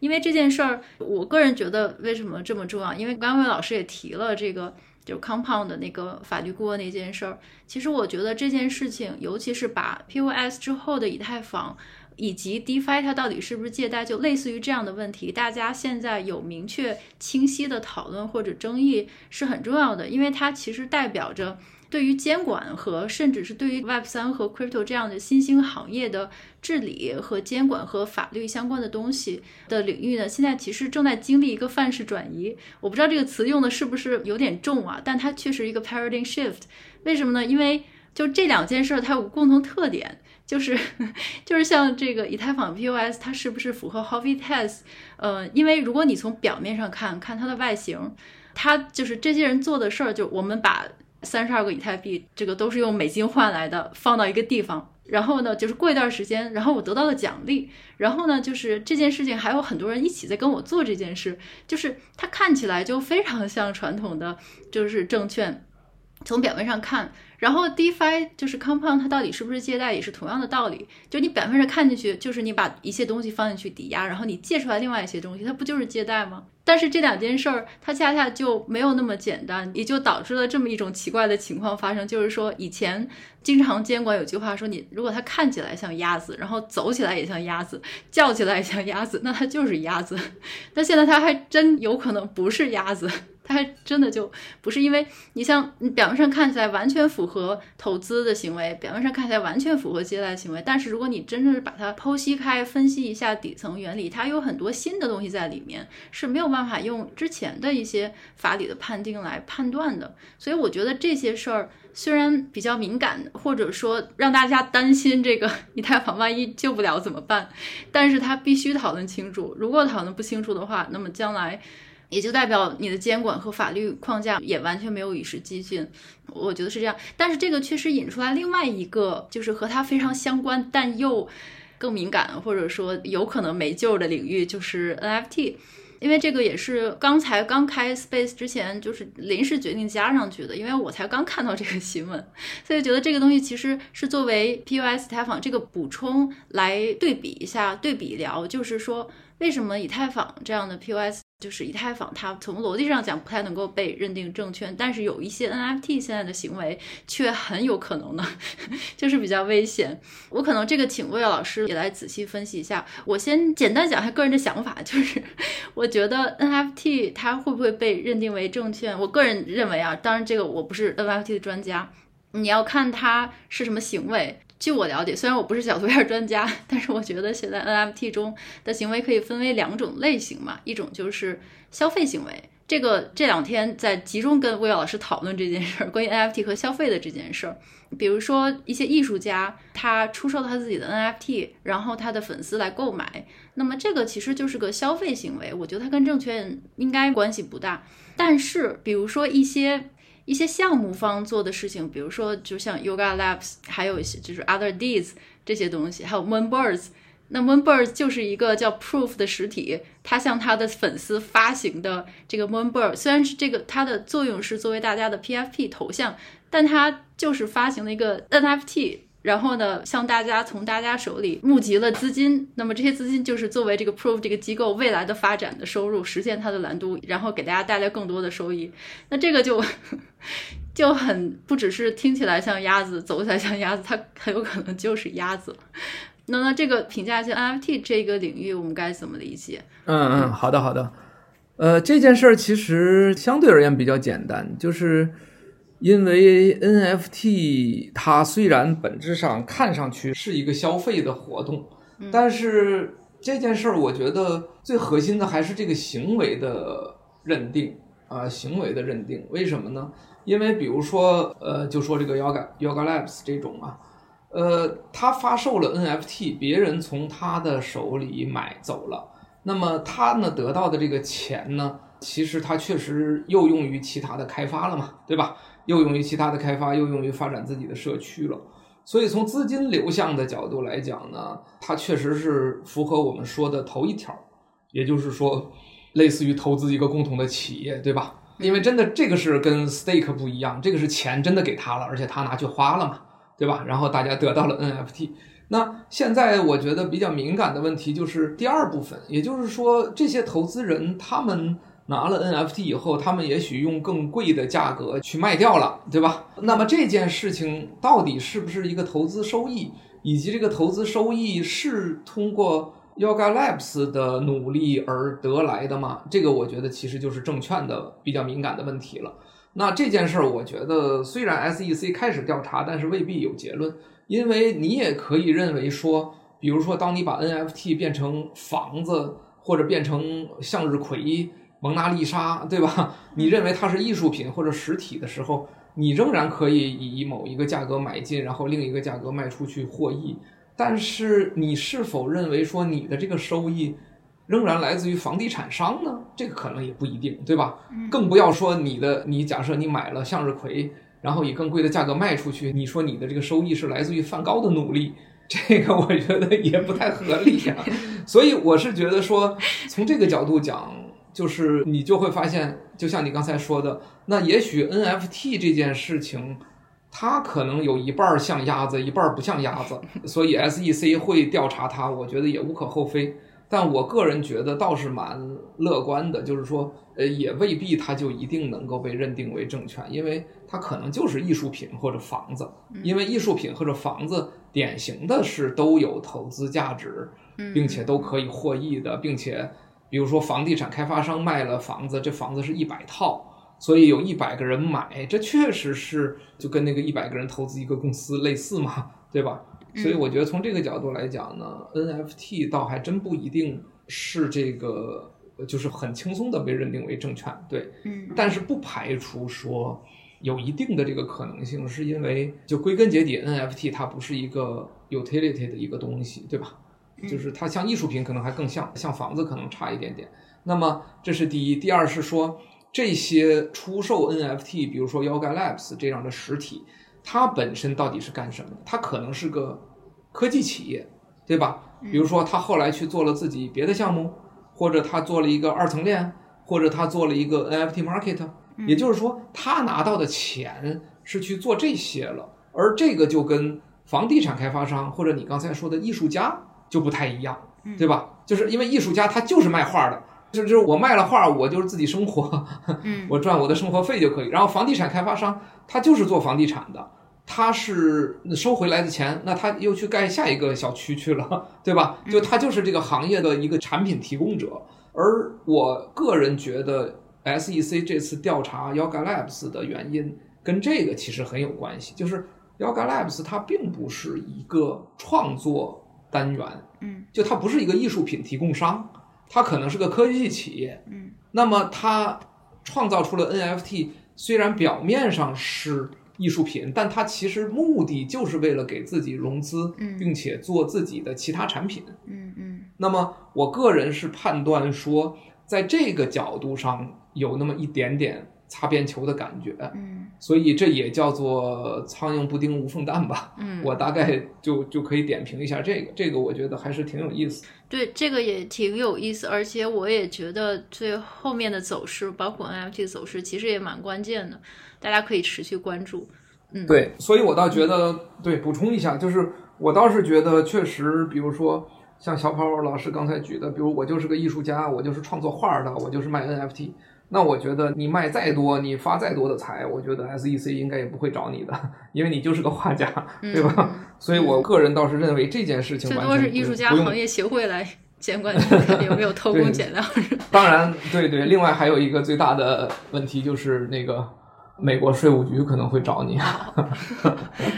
因为这件事儿，我个人觉得为什么这么重要？因为刚伟老师也提了这个。就 Compound 的那个法律顾问那件事儿，其实我觉得这件事情，尤其是把 POS 之后的以太坊以及 DeFi 它到底是不是借贷，就类似于这样的问题，大家现在有明确清晰的讨论或者争议是很重要的，因为它其实代表着对于监管和甚至是对于 Web 三和 Crypto 这样的新兴行业的治理和监管和法律相关的东西的领域呢，现在其实正在经历一个范式转移。我不知道这个词用的是不是有点重啊，但它确实一个 paradigm shift。为什么呢？因为就这两件事，它有共同特点。就是，就是像这个以太坊 POS，它是不是符合 Howey Test？呃，因为如果你从表面上看看它的外形，它就是这些人做的事儿，就我们把三十二个以太币，这个都是用美金换来的，放到一个地方，然后呢，就是过一段时间，然后我得到了奖励，然后呢，就是这件事情还有很多人一起在跟我做这件事，就是它看起来就非常像传统的，就是证券。从表面上看，然后 DeFi 就是 Compound，它到底是不是借贷也是同样的道理。就你表面上看进去，就是你把一些东西放进去抵押，然后你借出来另外一些东西，它不就是借贷吗？但是这两件事儿，它恰恰就没有那么简单，也就导致了这么一种奇怪的情况发生。就是说，以前经常监管有句话说，你如果它看起来像鸭子，然后走起来也像鸭子，叫起来也像鸭子，那它就是鸭子。但现在它还真有可能不是鸭子。它还真的就不是，因为你像你表面上看起来完全符合投资的行为，表面上看起来完全符合借贷行为，但是如果你真正是把它剖析开，分析一下底层原理，它有很多新的东西在里面，是没有办法用之前的一些法理的判定来判断的。所以我觉得这些事儿虽然比较敏感，或者说让大家担心这个以太坊万一救不了怎么办，但是它必须讨论清楚。如果讨论不清楚的话，那么将来。也就代表你的监管和法律框架也完全没有与时俱进，我觉得是这样。但是这个确实引出来另外一个，就是和它非常相关但又更敏感，或者说有可能没救的领域，就是 NFT。因为这个也是刚才刚开 Space 之前，就是临时决定加上去的，因为我才刚看到这个新闻，所以觉得这个东西其实是作为 POS 以太坊这个补充来对比一下，对比聊，就是说为什么以太坊这样的 POS。就是以太坊，它从逻辑上讲不太能够被认定证券，但是有一些 NFT 现在的行为却很有可能呢，就是比较危险。我可能这个请魏老师也来仔细分析一下。我先简单讲一下个人的想法，就是 我觉得 NFT 它会不会被认定为证券？我个人认为啊，当然这个我不是 NFT 的专家，你要看它是什么行为。据我了解，虽然我不是小图片专家，但是我觉得现在 NFT 中的行为可以分为两种类型嘛，一种就是消费行为。这个这两天在集中跟魏老师讨论这件事儿，关于 NFT 和消费的这件事儿。比如说一些艺术家，他出售他自己的 NFT，然后他的粉丝来购买，那么这个其实就是个消费行为，我觉得它跟证券应该关系不大。但是比如说一些。一些项目方做的事情，比如说，就像 Yoga Labs，还有一些就是 Other Deeds 这些东西，还有 Moonbirds。那 Moonbirds 就是一个叫 Proof 的实体，它向它的粉丝发行的这个 Moonbird，虽然是这个它的作用是作为大家的 PFP 头像，但它就是发行了一个 NFT。然后呢，向大家从大家手里募集了资金，那么这些资金就是作为这个 prove 这个机构未来的发展的收入，实现它的蓝图，然后给大家带来更多的收益。那这个就 就很不只是听起来像鸭子，走起来像鸭子，它很有可能就是鸭子。那那这个评价一下 NFT 这个领域，我们该怎么理解？嗯嗯，好的好的。呃，这件事儿其实相对而言比较简单，就是。因为 NFT 它虽然本质上看上去是一个消费的活动，但是这件事儿我觉得最核心的还是这个行为的认定啊，行为的认定。为什么呢？因为比如说，呃，就说这个 Yoga Yoga Labs 这种啊，呃，他发售了 NFT，别人从他的手里买走了，那么他呢得到的这个钱呢，其实他确实又用于其他的开发了嘛，对吧？又用于其他的开发，又用于发展自己的社区了。所以从资金流向的角度来讲呢，它确实是符合我们说的头一条，也就是说，类似于投资一个共同的企业，对吧？因为真的这个是跟 stake 不一样，这个是钱真的给他了，而且他拿去花了嘛，对吧？然后大家得到了 NFT。那现在我觉得比较敏感的问题就是第二部分，也就是说这些投资人他们。拿了 NFT 以后，他们也许用更贵的价格去卖掉了，对吧？那么这件事情到底是不是一个投资收益，以及这个投资收益是通过 Yuga Labs 的努力而得来的吗？这个我觉得其实就是证券的比较敏感的问题了。那这件事儿，我觉得虽然 SEC 开始调查，但是未必有结论，因为你也可以认为说，比如说，当你把 NFT 变成房子，或者变成向日葵、蒙娜丽莎，对吧？你认为它是艺术品或者实体的时候，你仍然可以以某一个价格买进，然后另一个价格卖出去获益。但是你是否认为说你的这个收益仍然来自于房地产商呢？这个可能也不一定，对吧？更不要说你的，你假设你买了向日葵，然后以更贵的价格卖出去，你说你的这个收益是来自于梵高的努力。这个 我觉得也不太合理呀、啊，所以我是觉得说，从这个角度讲，就是你就会发现，就像你刚才说的，那也许 NFT 这件事情，它可能有一半像鸭子，一半不像鸭子，所以 SEC 会调查它，我觉得也无可厚非。但我个人觉得倒是蛮乐观的，就是说，呃，也未必它就一定能够被认定为证券，因为它可能就是艺术品或者房子，因为艺术品或者房子典型的是都有投资价值，并且都可以获益的，并且，比如说房地产开发商卖了房子，这房子是一百套，所以有一百个人买，这确实是就跟那个一百个人投资一个公司类似嘛，对吧？所以我觉得从这个角度来讲呢，NFT 倒还真不一定是这个，就是很轻松的被认定为证券，对，嗯，但是不排除说有一定的这个可能性，是因为就归根结底，NFT 它不是一个 utility 的一个东西，对吧？就是它像艺术品可能还更像，像房子可能差一点点。那么这是第一，第二是说这些出售 NFT，比如说 Yoga Labs 这样的实体。它本身到底是干什么的？它可能是个科技企业，对吧？比如说，他后来去做了自己别的项目，或者他做了一个二层链，或者他做了一个 NFT market。也就是说，他拿到的钱是去做这些了。而这个就跟房地产开发商或者你刚才说的艺术家就不太一样，对吧？就是因为艺术家他就是卖画的，就是就是我卖了画，我就是自己生活，我赚我的生活费就可以。然后房地产开发商他就是做房地产的。他是收回来的钱，那他又去盖下一个小区去了，对吧？就他就是这个行业的一个产品提供者。而我个人觉得，SEC 这次调查 Yoga Labs 的原因跟这个其实很有关系。就是 Yoga Labs 它并不是一个创作单元，嗯，就它不是一个艺术品提供商，它可能是个科技企业，嗯。那么它创造出了 NFT，虽然表面上是。艺术品，但它其实目的就是为了给自己融资，并且做自己的其他产品。嗯嗯。那么我个人是判断说，在这个角度上有那么一点点擦边球的感觉。嗯。所以这也叫做苍蝇不叮无缝蛋吧。嗯。我大概就就可以点评一下这个，这个我觉得还是挺有意思。对，这个也挺有意思，而且我也觉得最后面的走势，包括 NFT 的走势，其实也蛮关键的。大家可以持续关注，嗯，对，所以我倒觉得，对，补充一下，就是我倒是觉得，确实，比如说像小跑老师刚才举的，比如我就是个艺术家，我就是创作画的，我就是卖 NFT，那我觉得你卖再多，你发再多的财，我觉得 SEC 应该也不会找你的，因为你就是个画家，对吧？嗯，所以我个人倒是认为这件事情完全最多是艺术家行业协会来监管你有没有偷工 减料。当然，对对，另外还有一个最大的问题就是那个。美国税务局可能会找你啊，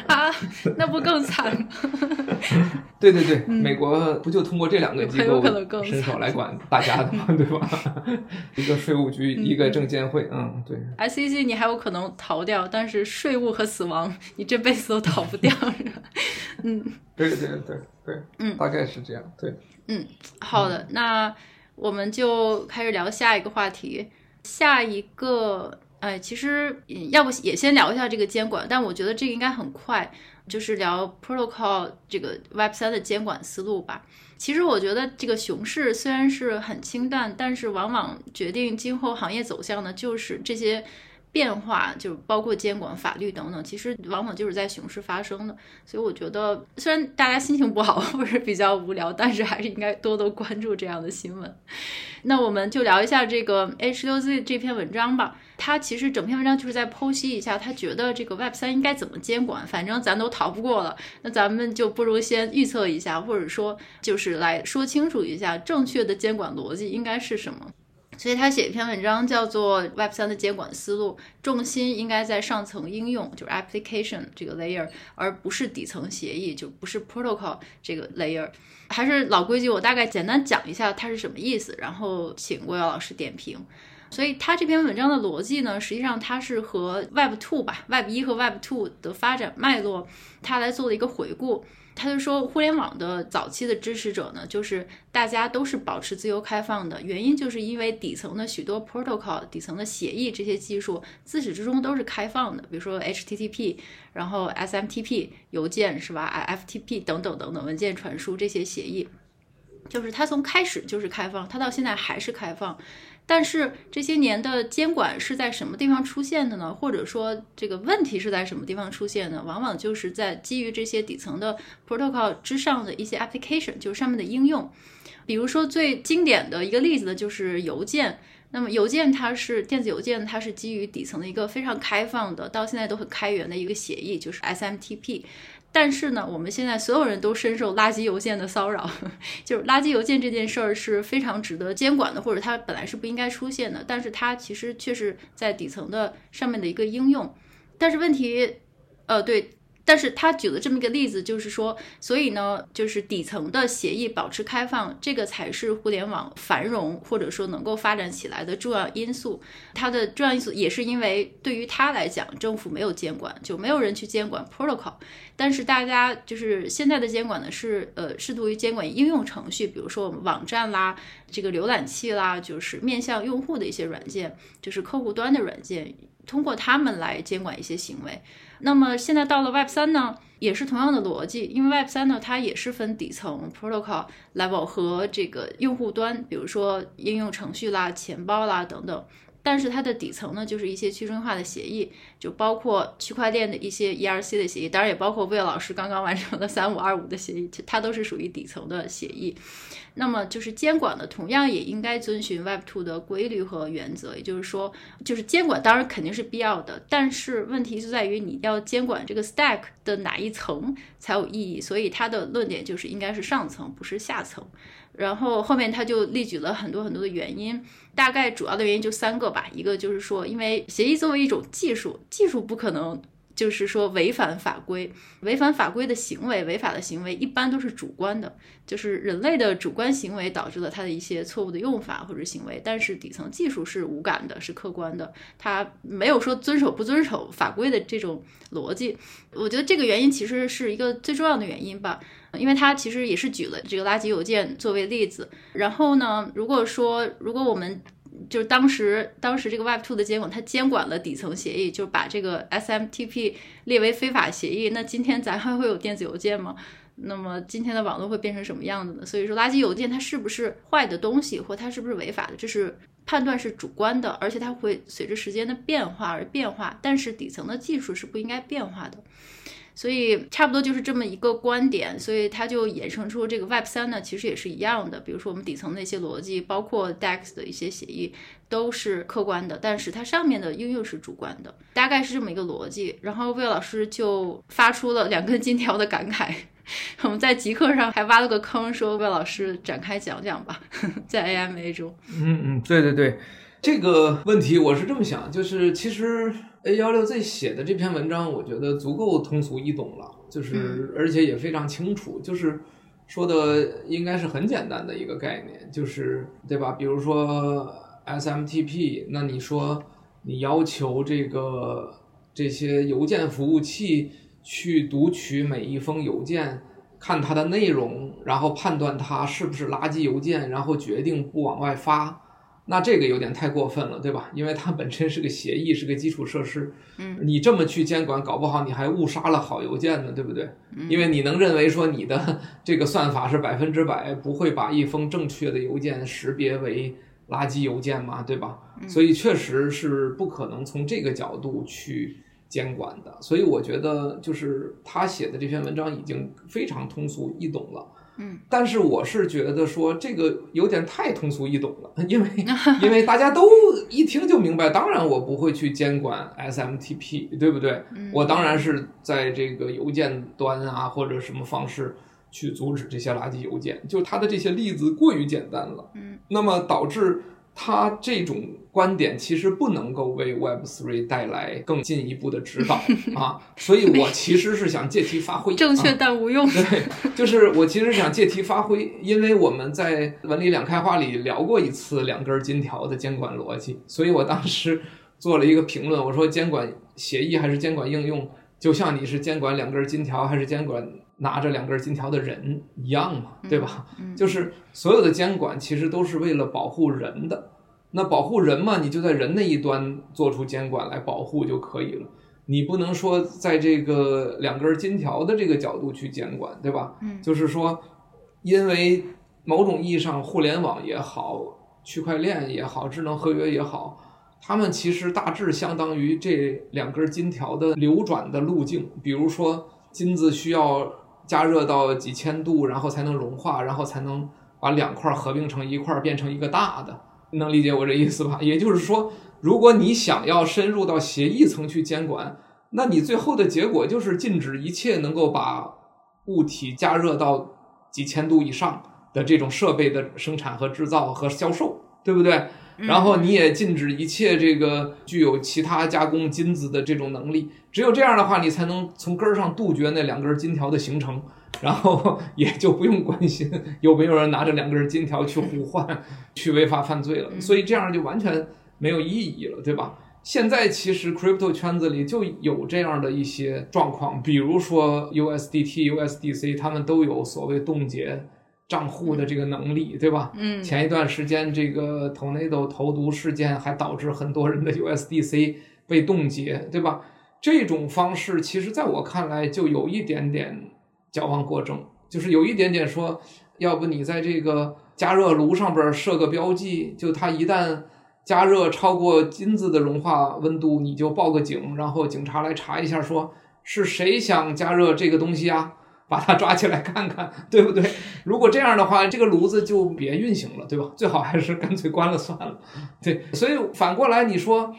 啊，那不更惨吗？对对对，美国不就通过这两个机构伸手来管大家的吗？对吧？一个税务局，一个证监会，嗯，对。SEC 你还有可能逃掉，但是税务和死亡你这辈子都逃不掉，是吧？嗯，对对对对，嗯，大概是这样，对，嗯，好的，那我们就开始聊下一个话题，下一个。哎，其实要不也先聊一下这个监管，但我觉得这个应该很快，就是聊 protocol 这个 Web 三的监管思路吧。其实我觉得这个熊市虽然是很清淡，但是往往决定今后行业走向的，就是这些。变化就包括监管、法律等等，其实往往就是在熊市发生的。所以我觉得，虽然大家心情不好 或者比较无聊，但是还是应该多多关注这样的新闻。那我们就聊一下这个 H6Z 这篇文章吧。他其实整篇文章就是在剖析一下，他觉得这个 Web 三应该怎么监管。反正咱都逃不过了，那咱们就不如先预测一下，或者说就是来说清楚一下正确的监管逻辑应该是什么。所以他写一篇文章叫做 Web 三的监管思路，重心应该在上层应用，就是 application 这个 layer，而不是底层协议，就不是 protocol 这个 layer。还是老规矩，我大概简单讲一下它是什么意思，然后请郭耀老师点评。所以他这篇文章的逻辑呢，实际上它是和 Web 2吧，Web 一和 Web 2的发展脉络，他来做了一个回顾。他就说，互联网的早期的支持者呢，就是大家都是保持自由开放的，原因就是因为底层的许多 protocol、底层的协议这些技术自始至终都是开放的，比如说 HTTP，然后 SMTP 邮件是吧？FTP 等等等等文件传输这些协议，就是它从开始就是开放，它到现在还是开放。但是这些年的监管是在什么地方出现的呢？或者说这个问题是在什么地方出现的？往往就是在基于这些底层的 protocol 之上的一些 application，就是上面的应用。比如说最经典的一个例子呢，就是邮件。那么邮件它是电子邮件，它是基于底层的一个非常开放的，到现在都很开源的一个协议，就是 SMTP。但是呢，我们现在所有人都深受垃圾邮件的骚扰，就是垃圾邮件这件事儿是非常值得监管的，或者它本来是不应该出现的，但是它其实却是在底层的上面的一个应用。但是问题，呃，对。但是他举了这么一个例子，就是说，所以呢，就是底层的协议保持开放，这个才是互联网繁荣或者说能够发展起来的重要因素。它的重要因素也是因为对于他来讲，政府没有监管，就没有人去监管 protocol。但是大家就是现在的监管呢，是呃，试图于监管应用程序，比如说我们网站啦，这个浏览器啦，就是面向用户的一些软件，就是客户端的软件，通过他们来监管一些行为。那么现在到了 Web 三呢，也是同样的逻辑，因为 Web 三呢，它也是分底层 protocol level 和这个用户端，比如说应用程序啦、钱包啦等等。但是它的底层呢，就是一些去中心化的协议，就包括区块链的一些 ERC 的协议，当然也包括 Will 老师刚刚完成的三五二五的协议，它都是属于底层的协议。那么就是监管呢，同样也应该遵循 Web 2的规律和原则，也就是说，就是监管当然肯定是必要的，但是问题就在于你要监管这个 stack 的哪一层才有意义，所以他的论点就是应该是上层，不是下层。然后后面他就列举了很多很多的原因，大概主要的原因就三个吧。一个就是说，因为协议作为一种技术，技术不可能就是说违反法规，违反法规的行为，违法的行为一般都是主观的，就是人类的主观行为导致了它的一些错误的用法或者行为。但是底层技术是无感的，是客观的，它没有说遵守不遵守法规的这种逻辑。我觉得这个原因其实是一个最重要的原因吧。因为他其实也是举了这个垃圾邮件作为例子，然后呢，如果说如果我们就是当时当时这个 Web Two 的监管，它监管了底层协议，就把这个 SMTP 列为非法协议，那今天咱还会有电子邮件吗？那么今天的网络会变成什么样子呢？所以说，垃圾邮件它是不是坏的东西，或它是不是违法的，这是判断是主观的，而且它会随着时间的变化而变化，但是底层的技术是不应该变化的。所以差不多就是这么一个观点，所以它就衍生出这个 Web 三呢，其实也是一样的。比如说我们底层的一些逻辑，包括 DEX 的一些协议，都是客观的，但是它上面的应用是主观的，大概是这么一个逻辑。然后魏老师就发出了两根金条的感慨，我们在极客上还挖了个坑，说魏老师展开讲讲吧，在 AMA 中。嗯嗯，对对对，这个问题我是这么想，就是其实。A16Z 写的这篇文章，我觉得足够通俗易懂了，就是而且也非常清楚，就是说的应该是很简单的一个概念，就是对吧？比如说 SMTP，那你说你要求这个这些邮件服务器去读取每一封邮件，看它的内容，然后判断它是不是垃圾邮件，然后决定不往外发。那这个有点太过分了，对吧？因为它本身是个协议，是个基础设施。嗯，你这么去监管，搞不好你还误杀了好邮件呢，对不对？嗯，因为你能认为说你的 这个算法是百分之百不会把一封正确的邮件识别为垃圾邮件嘛，对吧？所以确实是不可能从这个角度去监管的。所以我觉得，就是他写的这篇文章已经非常通俗易懂了。嗯，但是我是觉得说这个有点太通俗易懂了，因为 因为大家都一听就明白。当然我不会去监管 SMTP，对不对？我当然是在这个邮件端啊或者什么方式去阻止这些垃圾邮件。就他的这些例子过于简单了，嗯，那么导致。他这种观点其实不能够为 Web Three 带来更进一步的指导 啊，所以我其实是想借题发挥，正确但无用。对，就是我其实想借题发挥，因为我们在文理两开花里聊过一次两根金条的监管逻辑，所以我当时做了一个评论，我说监管协议还是监管应用，就像你是监管两根金条还是监管拿着两根金条的人一样嘛，对吧？嗯嗯、就是所有的监管其实都是为了保护人的。那保护人嘛，你就在人那一端做出监管来保护就可以了。你不能说在这个两根金条的这个角度去监管，对吧？嗯，就是说，因为某种意义上，互联网也好，区块链也好，智能合约也好，它们其实大致相当于这两根金条的流转的路径。比如说，金子需要加热到几千度，然后才能融化，然后才能把两块合并成一块，变成一个大的。能理解我这意思吧？也就是说，如果你想要深入到协议层去监管，那你最后的结果就是禁止一切能够把物体加热到几千度以上的这种设备的生产和制造和销售，对不对？然后你也禁止一切这个具有其他加工金子的这种能力。只有这样的话，你才能从根儿上杜绝那两根金条的形成。然后 也就不用关心有没有人拿着两根金条去互换、去违法犯罪了，所以这样就完全没有意义了，对吧？现在其实 crypto 圈子里就有这样的一些状况，比如说 USDT、USDC，他们都有所谓冻结账户的这个能力，对吧？嗯。前一段时间这个 Tornado 投毒事件还导致很多人的 USDC 被冻结，对吧？这种方式其实在我看来就有一点点。矫枉过正，就是有一点点说，要不你在这个加热炉上边设个标记，就它一旦加热超过金子的融化温度，你就报个警，然后警察来查一下说，是谁想加热这个东西啊，把它抓起来看看，对不对？如果这样的话，这个炉子就别运行了，对吧？最好还是干脆关了算了。对，所以反过来你说，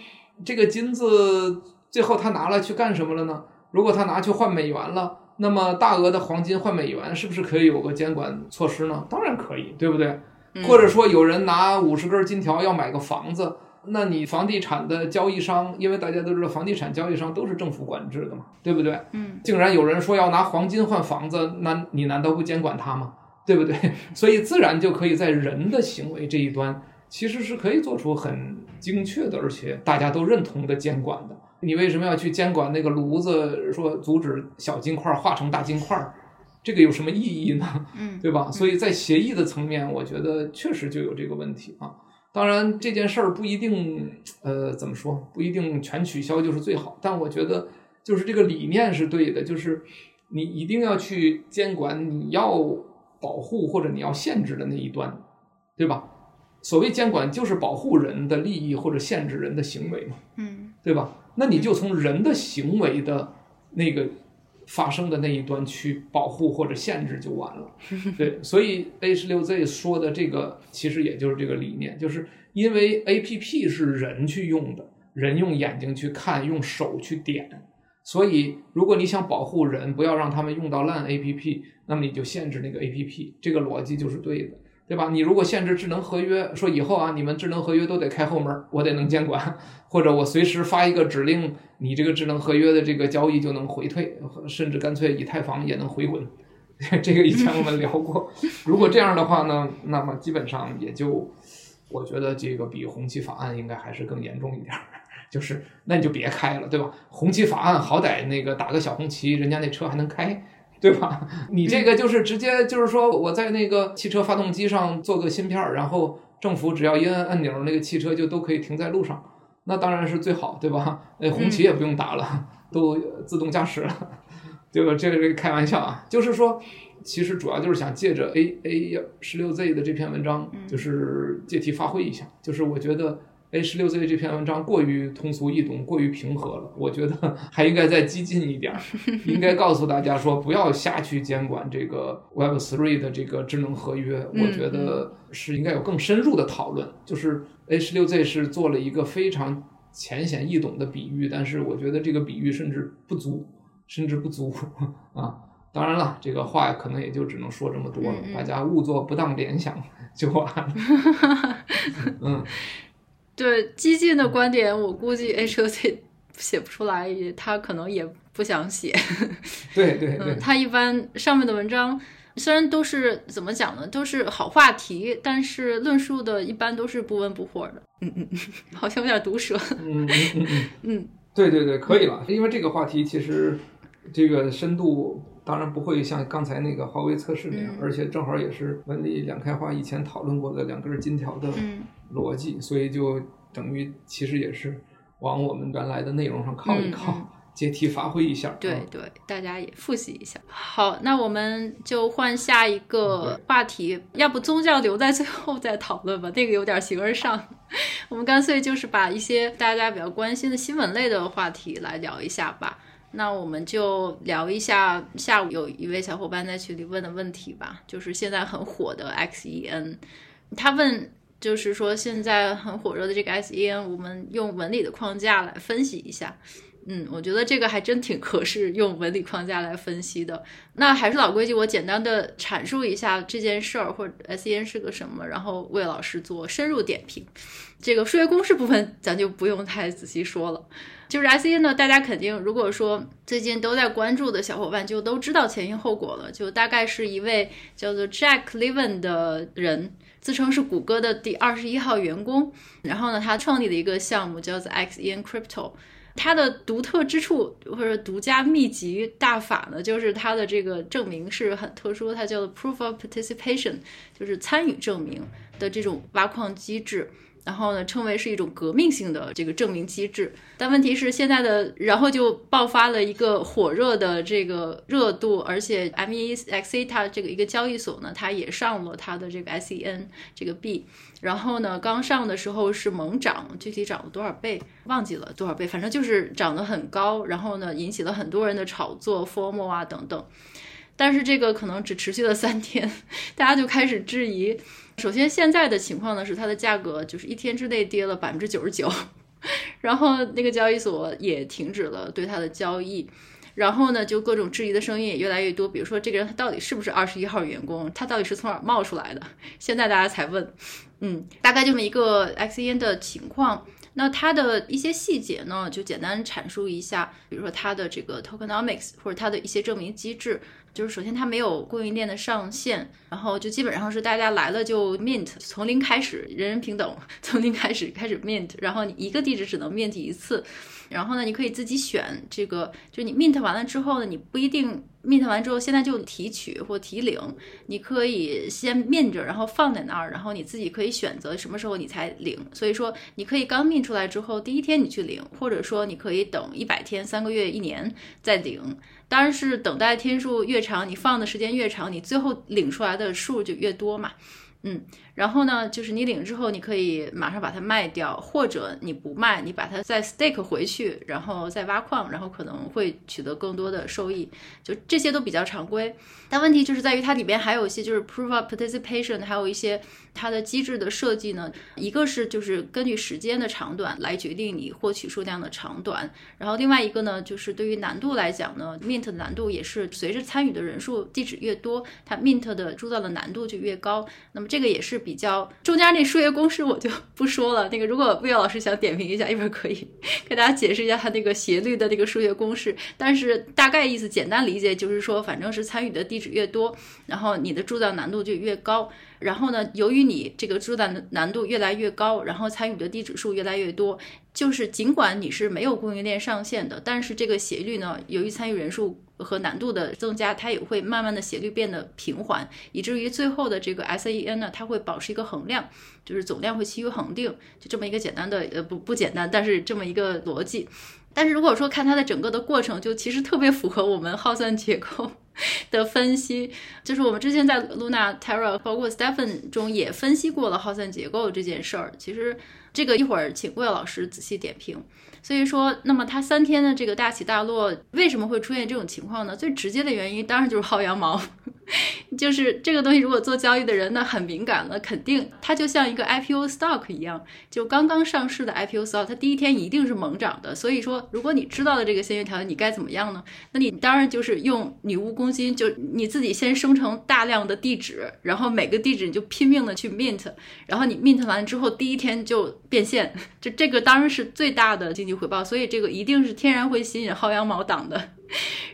这个金子最后他拿了去干什么了呢？如果他拿去换美元了？那么大额的黄金换美元是不是可以有个监管措施呢？当然可以，对不对？或者说有人拿五十根金条要买个房子，那你房地产的交易商，因为大家都知道房地产交易商都是政府管制的嘛，对不对？嗯，竟然有人说要拿黄金换房子，那你难道不监管他吗？对不对？所以自然就可以在人的行为这一端，其实是可以做出很精确的，而且大家都认同的监管的。你为什么要去监管那个炉子？说阻止小金块化成大金块，这个有什么意义呢？嗯，对吧？所以在协议的层面，我觉得确实就有这个问题啊。当然，这件事儿不一定，呃，怎么说？不一定全取消就是最好。但我觉得，就是这个理念是对的，就是你一定要去监管你要保护或者你要限制的那一端，对吧？所谓监管，就是保护人的利益或者限制人的行为嘛。嗯，对吧？那你就从人的行为的那个发生的那一端去保护或者限制就完了，对，所以 H 六 Z 说的这个其实也就是这个理念，就是因为 APP 是人去用的，人用眼睛去看，用手去点，所以如果你想保护人，不要让他们用到烂 APP，那么你就限制那个 APP，这个逻辑就是对的。对吧？你如果限制智能合约，说以后啊，你们智能合约都得开后门，我得能监管，或者我随时发一个指令，你这个智能合约的这个交易就能回退，甚至干脆以太坊也能回滚。这个以前我们聊过。如果这样的话呢，那么基本上也就，我觉得这个比红旗法案应该还是更严重一点。就是那你就别开了，对吧？红旗法案好歹那个打个小红旗，人家那车还能开。对吧？你这个就是直接就是说，我在那个汽车发动机上做个芯片，然后政府只要一按按钮，那个汽车就都可以停在路上，那当然是最好，对吧？那红旗也不用打了，都自动驾驶了，对吧？这个是开玩笑啊，就是说，其实主要就是想借着 A A 十六 Z 的这篇文章，就是借题发挥一下，就是我觉得。A 十六 Z 这篇文章过于通俗易懂，过于平和了。我觉得还应该再激进一点，应该告诉大家说，不要瞎去监管这个 Web Three 的这个智能合约。我觉得是应该有更深入的讨论。就是 A 十六 Z 是做了一个非常浅显易懂的比喻，但是我觉得这个比喻甚至不足，甚至不足啊。当然了，这个话可能也就只能说这么多了，大家勿做不当联想 就完了。嗯，对激进的观点，我估计 HOC 写不出来，也他可能也不想写。对对对，嗯，他一般上面的文章虽然都是怎么讲呢，都是好话题，但是论述的一般都是不温不火的。嗯嗯嗯，好像有点毒舌。嗯嗯 嗯，对对对，可以了，因为这个话题其实这个深度。当然不会像刚才那个华为测试那样，嗯、而且正好也是文理两开花以前讨论过的两根金条的逻辑，嗯、所以就等于其实也是往我们原来的内容上靠一靠，嗯嗯、接替发挥一下。对对，大家也复习一下。好，那我们就换下一个话题，嗯、要不宗教留在最后再讨论吧，那个有点形而上。我们干脆就是把一些大家比较关心的新闻类的话题来聊一下吧。那我们就聊一下下午有一位小伙伴在群里问的问题吧，就是现在很火的 XEN，他问就是说现在很火热的这个 XEN，我们用文理的框架来分析一下。嗯，我觉得这个还真挺合适用文理框架来分析的。那还是老规矩，我简单的阐述一下这件事儿或者 SEN 是个什么，然后魏老师做深入点评。这个数学公式部分咱就不用太仔细说了。就是 SEN 呢，大家肯定如果说最近都在关注的小伙伴就都知道前因后果了。就大概是一位叫做 Jack Levin 的人，自称是谷歌的第二十一号员工。然后呢，他创立了一个项目叫做 XEN Crypto。它的独特之处或者独家秘籍大法呢，就是它的这个证明是很特殊，它叫做 Proof of Participation，就是参与证明的这种挖矿机制。然后呢，称为是一种革命性的这个证明机制，但问题是现在的，然后就爆发了一个火热的这个热度，而且 MEXA 它这个一个交易所呢，它也上了它的这个 S E N 这个币，然后呢，刚上的时候是猛涨，具体涨了多少倍？忘记了多少倍，反正就是涨得很高，然后呢，引起了很多人的炒作、，FORMO 啊等等，但是这个可能只持续了三天，大家就开始质疑。首先，现在的情况呢是它的价格就是一天之内跌了百分之九十九，然后那个交易所也停止了对它的交易，然后呢就各种质疑的声音也越来越多，比如说这个人他到底是不是二十一号员工，他到底是从哪儿冒出来的？现在大家才问，嗯，大概这么一个 XEN 的情况。那它的一些细节呢，就简单阐述一下，比如说它的这个 tokenomics 或者它的一些证明机制。就是首先它没有供应链的上限，然后就基本上是大家来了就 mint，从零开始，人人平等，从零开始开始 mint，然后你一个地址只能 mint 一次，然后呢，你可以自己选这个，就你 mint 完了之后呢，你不一定 mint 完之后现在就提取或提领，你可以先 mint 着，然后放在那儿，然后你自己可以选择什么时候你才领，所以说你可以刚 mint 出来之后第一天你去领，或者说你可以等一百天、三个月、一年再领。当然是等待天数越长，你放的时间越长，你最后领出来的数就越多嘛。嗯，然后呢，就是你领之后，你可以马上把它卖掉，或者你不卖，你把它再 stake 回去，然后再挖矿，然后可能会取得更多的收益。就这些都比较常规，但问题就是在于它里边还有一些就是 proof of participation，还有一些它的机制的设计呢。一个是就是根据时间的长短来决定你获取数量的长短，然后另外一个呢，就是对于难度来讲呢，mint 的难度也是随着参与的人数地址越多，它 mint 的铸造的难度就越高。那么这个也是比较中间那数学公式我就不说了。那个如果魏老师想点评一下，一会儿可以给大家解释一下他那个斜率的那个数学公式。但是大概意思简单理解就是说，反正是参与的地址越多，然后你的铸造难度就越高。然后呢，由于你这个铸造难度越来越高，然后参与的地址数越来越多，就是尽管你是没有供应链上限的，但是这个斜率呢，由于参与人数。和难度的增加，它也会慢慢的斜率变得平缓，以至于最后的这个 S E N 呢，它会保持一个横量，就是总量会趋于恒定，就这么一个简单的呃不不简单，但是这么一个逻辑。但是如果说看它的整个的过程，就其实特别符合我们耗散结构 的分析，就是我们之前在 Luna Terra 包括 Stephen 中也分析过了耗散结构这件事儿。其实这个一会儿请魏老师仔细点评。所以说，那么它三天的这个大起大落，为什么会出现这种情况呢？最直接的原因当然就是薅羊毛，就是这个东西，如果做交易的人呢很敏感了，肯定它就像一个 IPO stock 一样，就刚刚上市的 IPO stock，它第一天一定是猛涨的。所以说，如果你知道了这个先决条件，你该怎么样呢？那你当然就是用女巫攻心，就你自己先生成大量的地址，然后每个地址你就拼命的去 mint，然后你 mint 完之后第一天就变现，就这个当然是最大的经济回报。所以这个一定是天然会吸引薅羊毛党的，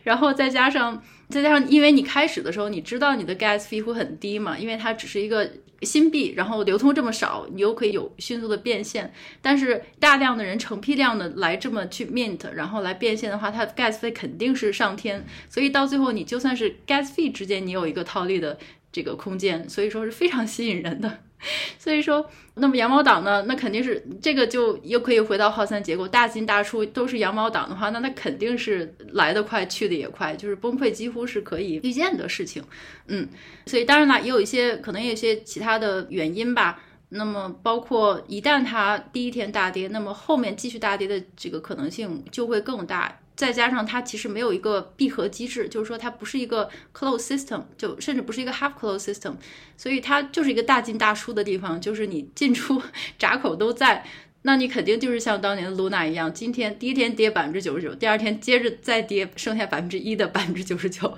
然后再加上。再加上，因为你开始的时候你知道你的 gas fee 会很低嘛，因为它只是一个新币，然后流通这么少，你又可以有迅速的变现。但是大量的人成批量的来这么去 mint，然后来变现的话，它 gas 费肯定是上天。所以到最后，你就算是 gas fee 之间你有一个套利的这个空间，所以说是非常吸引人的。所以说，那么羊毛党呢？那肯定是这个就又可以回到耗散结构，大进大出都是羊毛党的话，那它肯定是来得快，去得也快，就是崩溃几乎是可以预见的事情。嗯，所以当然了，也有一些可能也有一些其他的原因吧。那么包括一旦它第一天大跌，那么后面继续大跌的这个可能性就会更大。再加上它其实没有一个闭合机制，就是说它不是一个 closed system，就甚至不是一个 half closed system，所以它就是一个大进大出的地方，就是你进出 闸口都在，那你肯定就是像当年的 Luna 一样，今天第一天跌百分之九十九，第二天接着再跌，剩下百分之一的百分之九十九，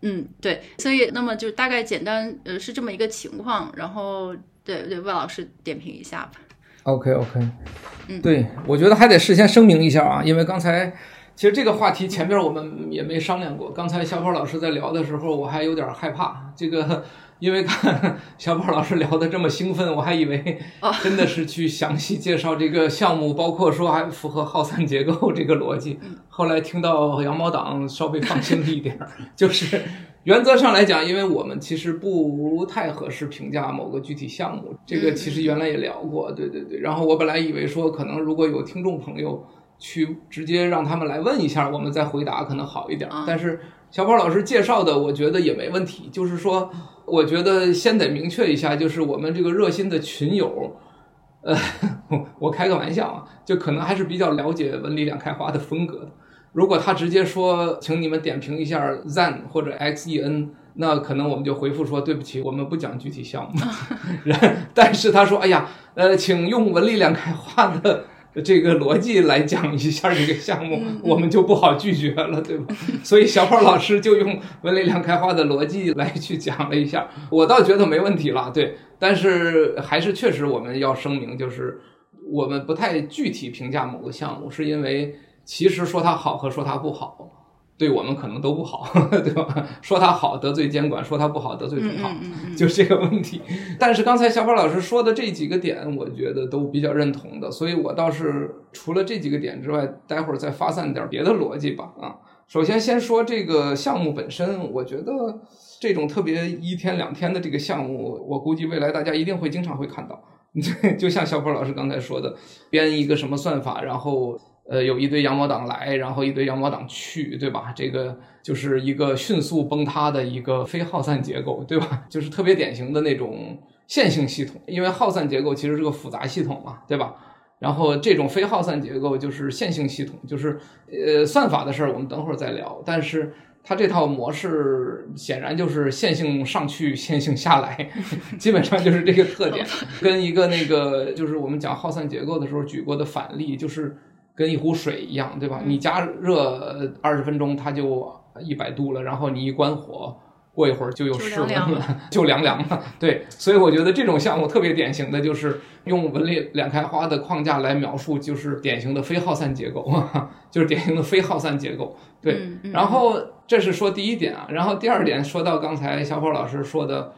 嗯，对，所以那么就大概简单呃是这么一个情况，然后对对，魏老师点评一下吧。OK OK，嗯，对，我觉得还得事先声明一下啊，因为刚才。其实这个话题前边我们也没商量过。刚才小宝老师在聊的时候，我还有点害怕。这个，因为看小宝老师聊得这么兴奋，我还以为真的是去详细介绍这个项目，包括说还符合耗散结构这个逻辑。后来听到羊毛党，稍微放心了一点。就是原则上来讲，因为我们其实不太合适评价某个具体项目。这个其实原来也聊过，对对对。然后我本来以为说，可能如果有听众朋友。去直接让他们来问一下，我们再回答可能好一点。但是小宝老师介绍的，我觉得也没问题。就是说，我觉得先得明确一下，就是我们这个热心的群友，呃，我开个玩笑啊，就可能还是比较了解文理两开花的风格的。如果他直接说，请你们点评一下 Zen 或者 XEN，那可能我们就回复说，对不起，我们不讲具体项目。但是他说，哎呀，呃，请用文理两开花的。这个逻辑来讲一下这个项目，我们就不好拒绝了，对吧？所以小宝老师就用文理两开花的逻辑来去讲了一下，我倒觉得没问题了，对。但是还是确实我们要声明，就是我们不太具体评价某个项目，是因为其实说它好和说它不好。对我们可能都不好，对吧？说他好得罪监管，说他不好得罪同行，就是这个问题。但是刚才小宝老师说的这几个点，我觉得都比较认同的，所以我倒是除了这几个点之外，待会儿再发散点别的逻辑吧。啊，首先先说这个项目本身，我觉得这种特别一天两天的这个项目，我估计未来大家一定会经常会看到。就像小宝老师刚才说的，编一个什么算法，然后。呃，有一堆羊毛党来，然后一堆羊毛党去，对吧？这个就是一个迅速崩塌的一个非耗散结构，对吧？就是特别典型的那种线性系统，因为耗散结构其实是个复杂系统嘛，对吧？然后这种非耗散结构就是线性系统，就是呃算法的事儿我们等会儿再聊，但是它这套模式显然就是线性上去，线性下来，基本上就是这个特点，跟一个那个就是我们讲耗散结构的时候举过的反例就是。跟一壶水一样，对吧？你加热二十分钟，它就一百度了，然后你一关火，过一会儿就有室温了，就凉凉了。对，所以我觉得这种项目特别典型的就是用文理两开花的框架来描述，就是典型的非耗散结构，就是典型的非耗散结构。对，然后这是说第一点啊，然后第二点说到刚才小宝老师说的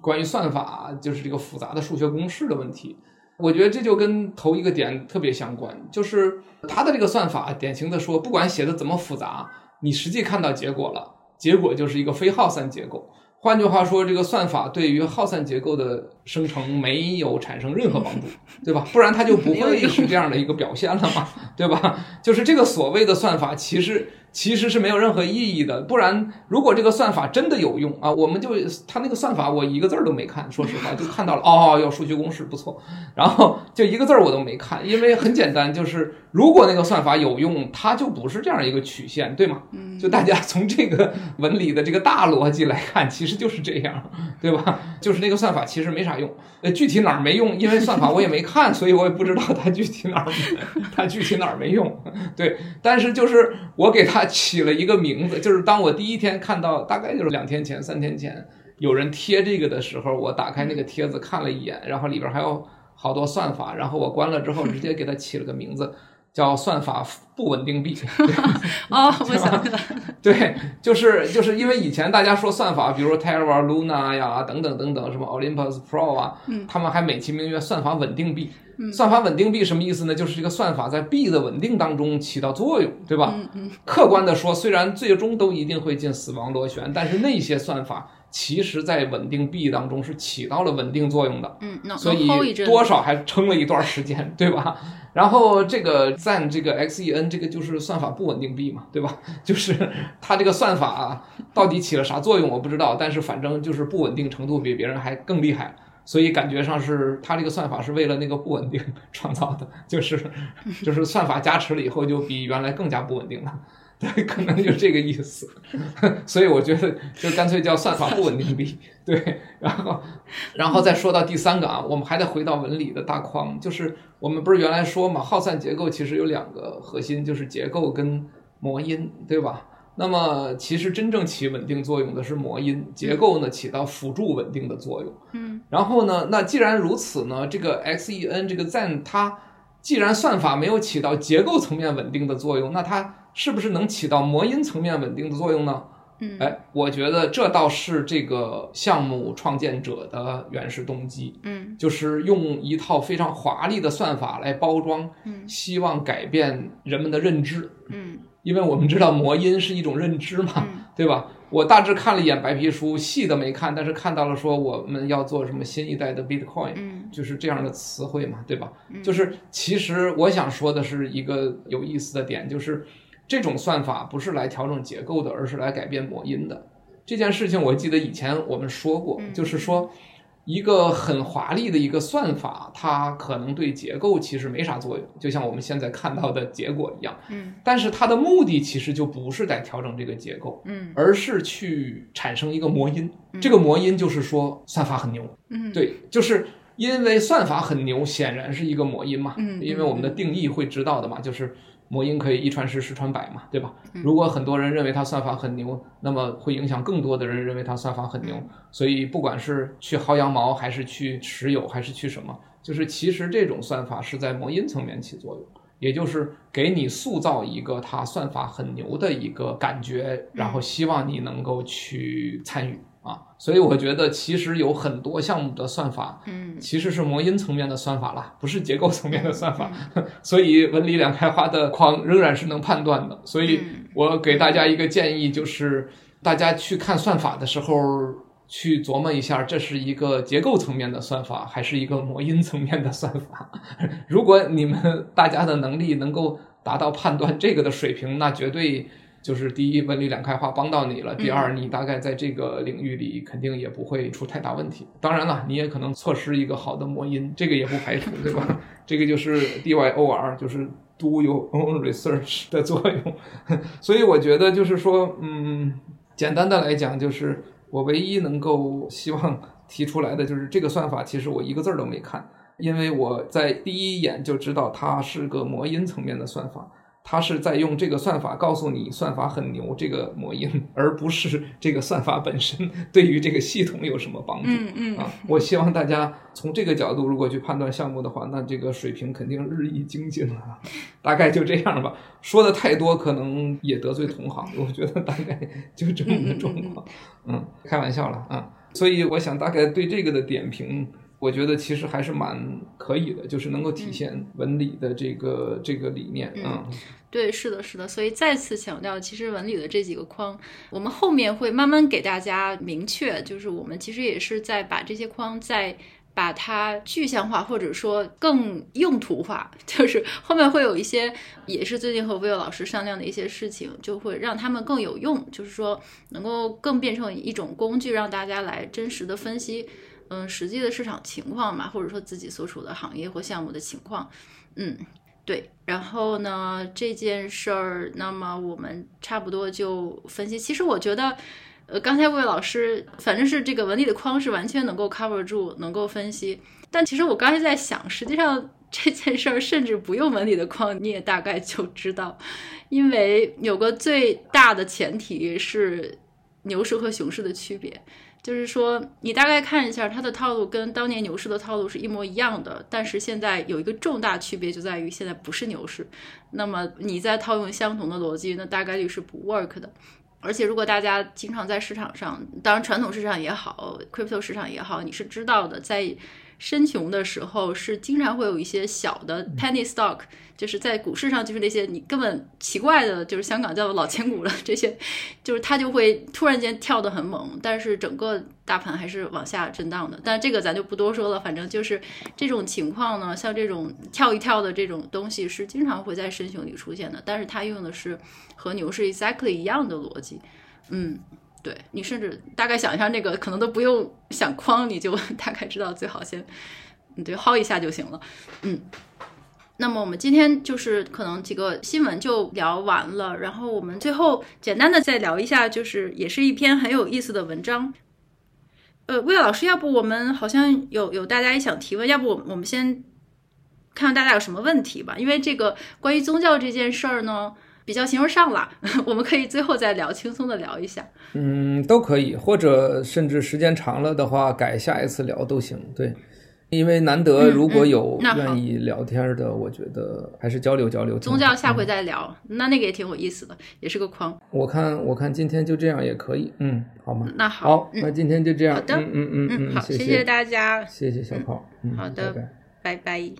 关于算法，就是这个复杂的数学公式的问题。我觉得这就跟头一个点特别相关，就是它的这个算法，典型的说，不管写的怎么复杂，你实际看到结果了，结果就是一个非耗散结构。换句话说，这个算法对于耗散结构的生成没有产生任何帮助，对吧？不然它就不会是这样的一个表现了嘛，对吧？就是这个所谓的算法，其实其实是没有任何意义的。不然，如果这个算法真的有用啊，我们就他那个算法我一个字儿都没看，说实话 就看到了哦，要数学公式不错，然后就一个字儿我都没看，因为很简单，就是如果那个算法有用，它就不是这样一个曲线，对吗？就大家从这个文理的这个大逻辑来看，其实就是这样，对吧？就是那个算法其实没啥用，呃，具体哪儿没用，因为算法我也没看，所以我也不知道它具体哪儿，它具体哪儿没用，对。但是就是我给它起了一个名字，就是当我第一天看到，大概就是两天前、三天前有人贴这个的时候，我打开那个贴子看了一眼，然后里边还有好多算法，然后我关了之后直接给它起了个名字。叫算法不稳定币 哦，我想起来了，对，就是就是因为以前大家说算法，比如说 Terra Luna 呀，等等等等，什么 Olympus Pro 啊，嗯，他们还美其名曰算法稳定币。嗯，算法稳定币什么意思呢？就是这个算法在币的稳定当中起到作用，对吧？嗯嗯。客观的说，虽然最终都一定会进死亡螺旋，但是那些算法其实在稳定币当中是起到了稳定作用的。嗯，所以多少还撑了一段时间，对吧？然后这个赞这个 XEN 这个就是算法不稳定币嘛，对吧？就是它这个算法，到底起了啥作用我不知道，但是反正就是不稳定程度比别人还更厉害，所以感觉上是它这个算法是为了那个不稳定创造的，就是 就是算法加持了以后就比原来更加不稳定了。对，可能就这个意思，所以我觉得就干脆叫算法不稳定币。对，然后，然后再说到第三个啊，我们还得回到文理的大框，就是我们不是原来说嘛，耗散结构其实有两个核心，就是结构跟模因，对吧？那么其实真正起稳定作用的是模因，结构呢起到辅助稳定的作用。嗯，然后呢，那既然如此呢，这个 XEN 这个 Zen 它既然算法没有起到结构层面稳定的作用，那它是不是能起到魔音层面稳定的作用呢？嗯，哎，我觉得这倒是这个项目创建者的原始动机。嗯，就是用一套非常华丽的算法来包装，嗯，希望改变人们的认知。嗯，因为我们知道魔音是一种认知嘛，嗯，对吧？我大致看了一眼白皮书，细的没看，但是看到了说我们要做什么新一代的 Bitcoin，嗯，就是这样的词汇嘛，对吧？嗯，就是其实我想说的是一个有意思的点，就是。这种算法不是来调整结构的，而是来改变模因的。这件事情我记得以前我们说过，就是说一个很华丽的一个算法，它可能对结构其实没啥作用，就像我们现在看到的结果一样。嗯，但是它的目的其实就不是在调整这个结构，嗯，而是去产生一个魔音。这个魔音就是说算法很牛。嗯，对，就是因为算法很牛，显然是一个魔音嘛。嗯，因为我们的定义会知道的嘛，就是。模因可以一传十，十传百嘛，对吧？如果很多人认为它算法很牛，那么会影响更多的人认为它算法很牛。所以不管是去薅羊毛，还是去持有，还是去什么，就是其实这种算法是在魔音层面起作用，也就是给你塑造一个它算法很牛的一个感觉，然后希望你能够去参与。啊，所以我觉得其实有很多项目的算法，嗯，其实是模因层面的算法啦，不是结构层面的算法。所以文理两开花的框仍然是能判断的。所以我给大家一个建议，就是大家去看算法的时候，去琢磨一下，这是一个结构层面的算法，还是一个模因层面的算法。如果你们大家的能力能够达到判断这个的水平，那绝对。就是第一，文理两开花帮到你了。第二，你大概在这个领域里肯定也不会出太大问题。当然了，你也可能错失一个好的魔音，这个也不排除，对吧？这个就是 DYOR，就是 Do Your Own Research 的作用。所以我觉得就是说，嗯，简单的来讲，就是我唯一能够希望提出来的就是这个算法，其实我一个字儿都没看，因为我在第一眼就知道它是个魔音层面的算法。他是在用这个算法告诉你算法很牛这个模因，而不是这个算法本身对于这个系统有什么帮助。嗯嗯啊，我希望大家从这个角度如果去判断项目的话，那这个水平肯定日益精进了。大概就这样吧，说的太多可能也得罪同行，我觉得大概就这么个状况。嗯，开玩笑了啊。所以我想大概对这个的点评。我觉得其实还是蛮可以的，就是能够体现文理的这个、嗯、这个理念啊、嗯。对，是的，是的。所以再次强调，其实文理的这几个框，我们后面会慢慢给大家明确，就是我们其实也是在把这些框在把它具象化，或者说更用途化，就是后面会有一些，也是最近和 Will 老师商量的一些事情，就会让他们更有用，就是说能够更变成一种工具，让大家来真实的分析，嗯，实际的市场情况嘛，或者说自己所处的行业或项目的情况，嗯，对。然后呢，这件事儿，那么我们差不多就分析。其实我觉得。呃，刚才魏老师反正是这个文理的框是完全能够 cover 住，能够分析。但其实我刚才在想，实际上 这件事儿甚至不用文理的框，你也大概就知道，因为有个最大的前提是牛市和熊市的区别，就是说你大概看一下它的套路跟当年牛市的套路是一模一样的，但是现在有一个重大区别就在于现在不是牛市，那么你再套用相同的逻辑，那大概率是不 work 的。而且，如果大家经常在市场上，当然传统市场也好，crypto 市场也好，你是知道的，在深熊的时候是经常会有一些小的 penny stock，就是在股市上就是那些你根本奇怪的，就是香港叫做老千股了，这些就是它就会突然间跳得很猛，但是整个大盘还是往下震荡的。但这个咱就不多说了，反正就是这种情况呢，像这种跳一跳的这种东西是经常会在深熊里出现的，但是它用的是和牛市 exactly 一样的逻辑，嗯。对，你甚至大概想一下，那个可能都不用想框，你就 大概知道，最好先，你就薅一下就行了。嗯，那么我们今天就是可能几个新闻就聊完了，然后我们最后简单的再聊一下，就是也是一篇很有意思的文章。呃，魏老师，要不我们好像有有大家也想提问，要不我我们先看看大家有什么问题吧，因为这个关于宗教这件事儿呢。比较形而上了，我们可以最后再聊，轻松的聊一下。嗯，都可以，或者甚至时间长了的话，改下一次聊都行。对，因为难得如果有愿意聊天的，嗯嗯、我觉得还是交流交流。宗教下回再聊，嗯、那那个也挺有意思的，也是个框。我看我看今天就这样也可以，嗯，好吗？那好，好，那今天就这样。好的，嗯嗯嗯嗯，好，谢谢大家，谢谢小跑，好的，拜拜。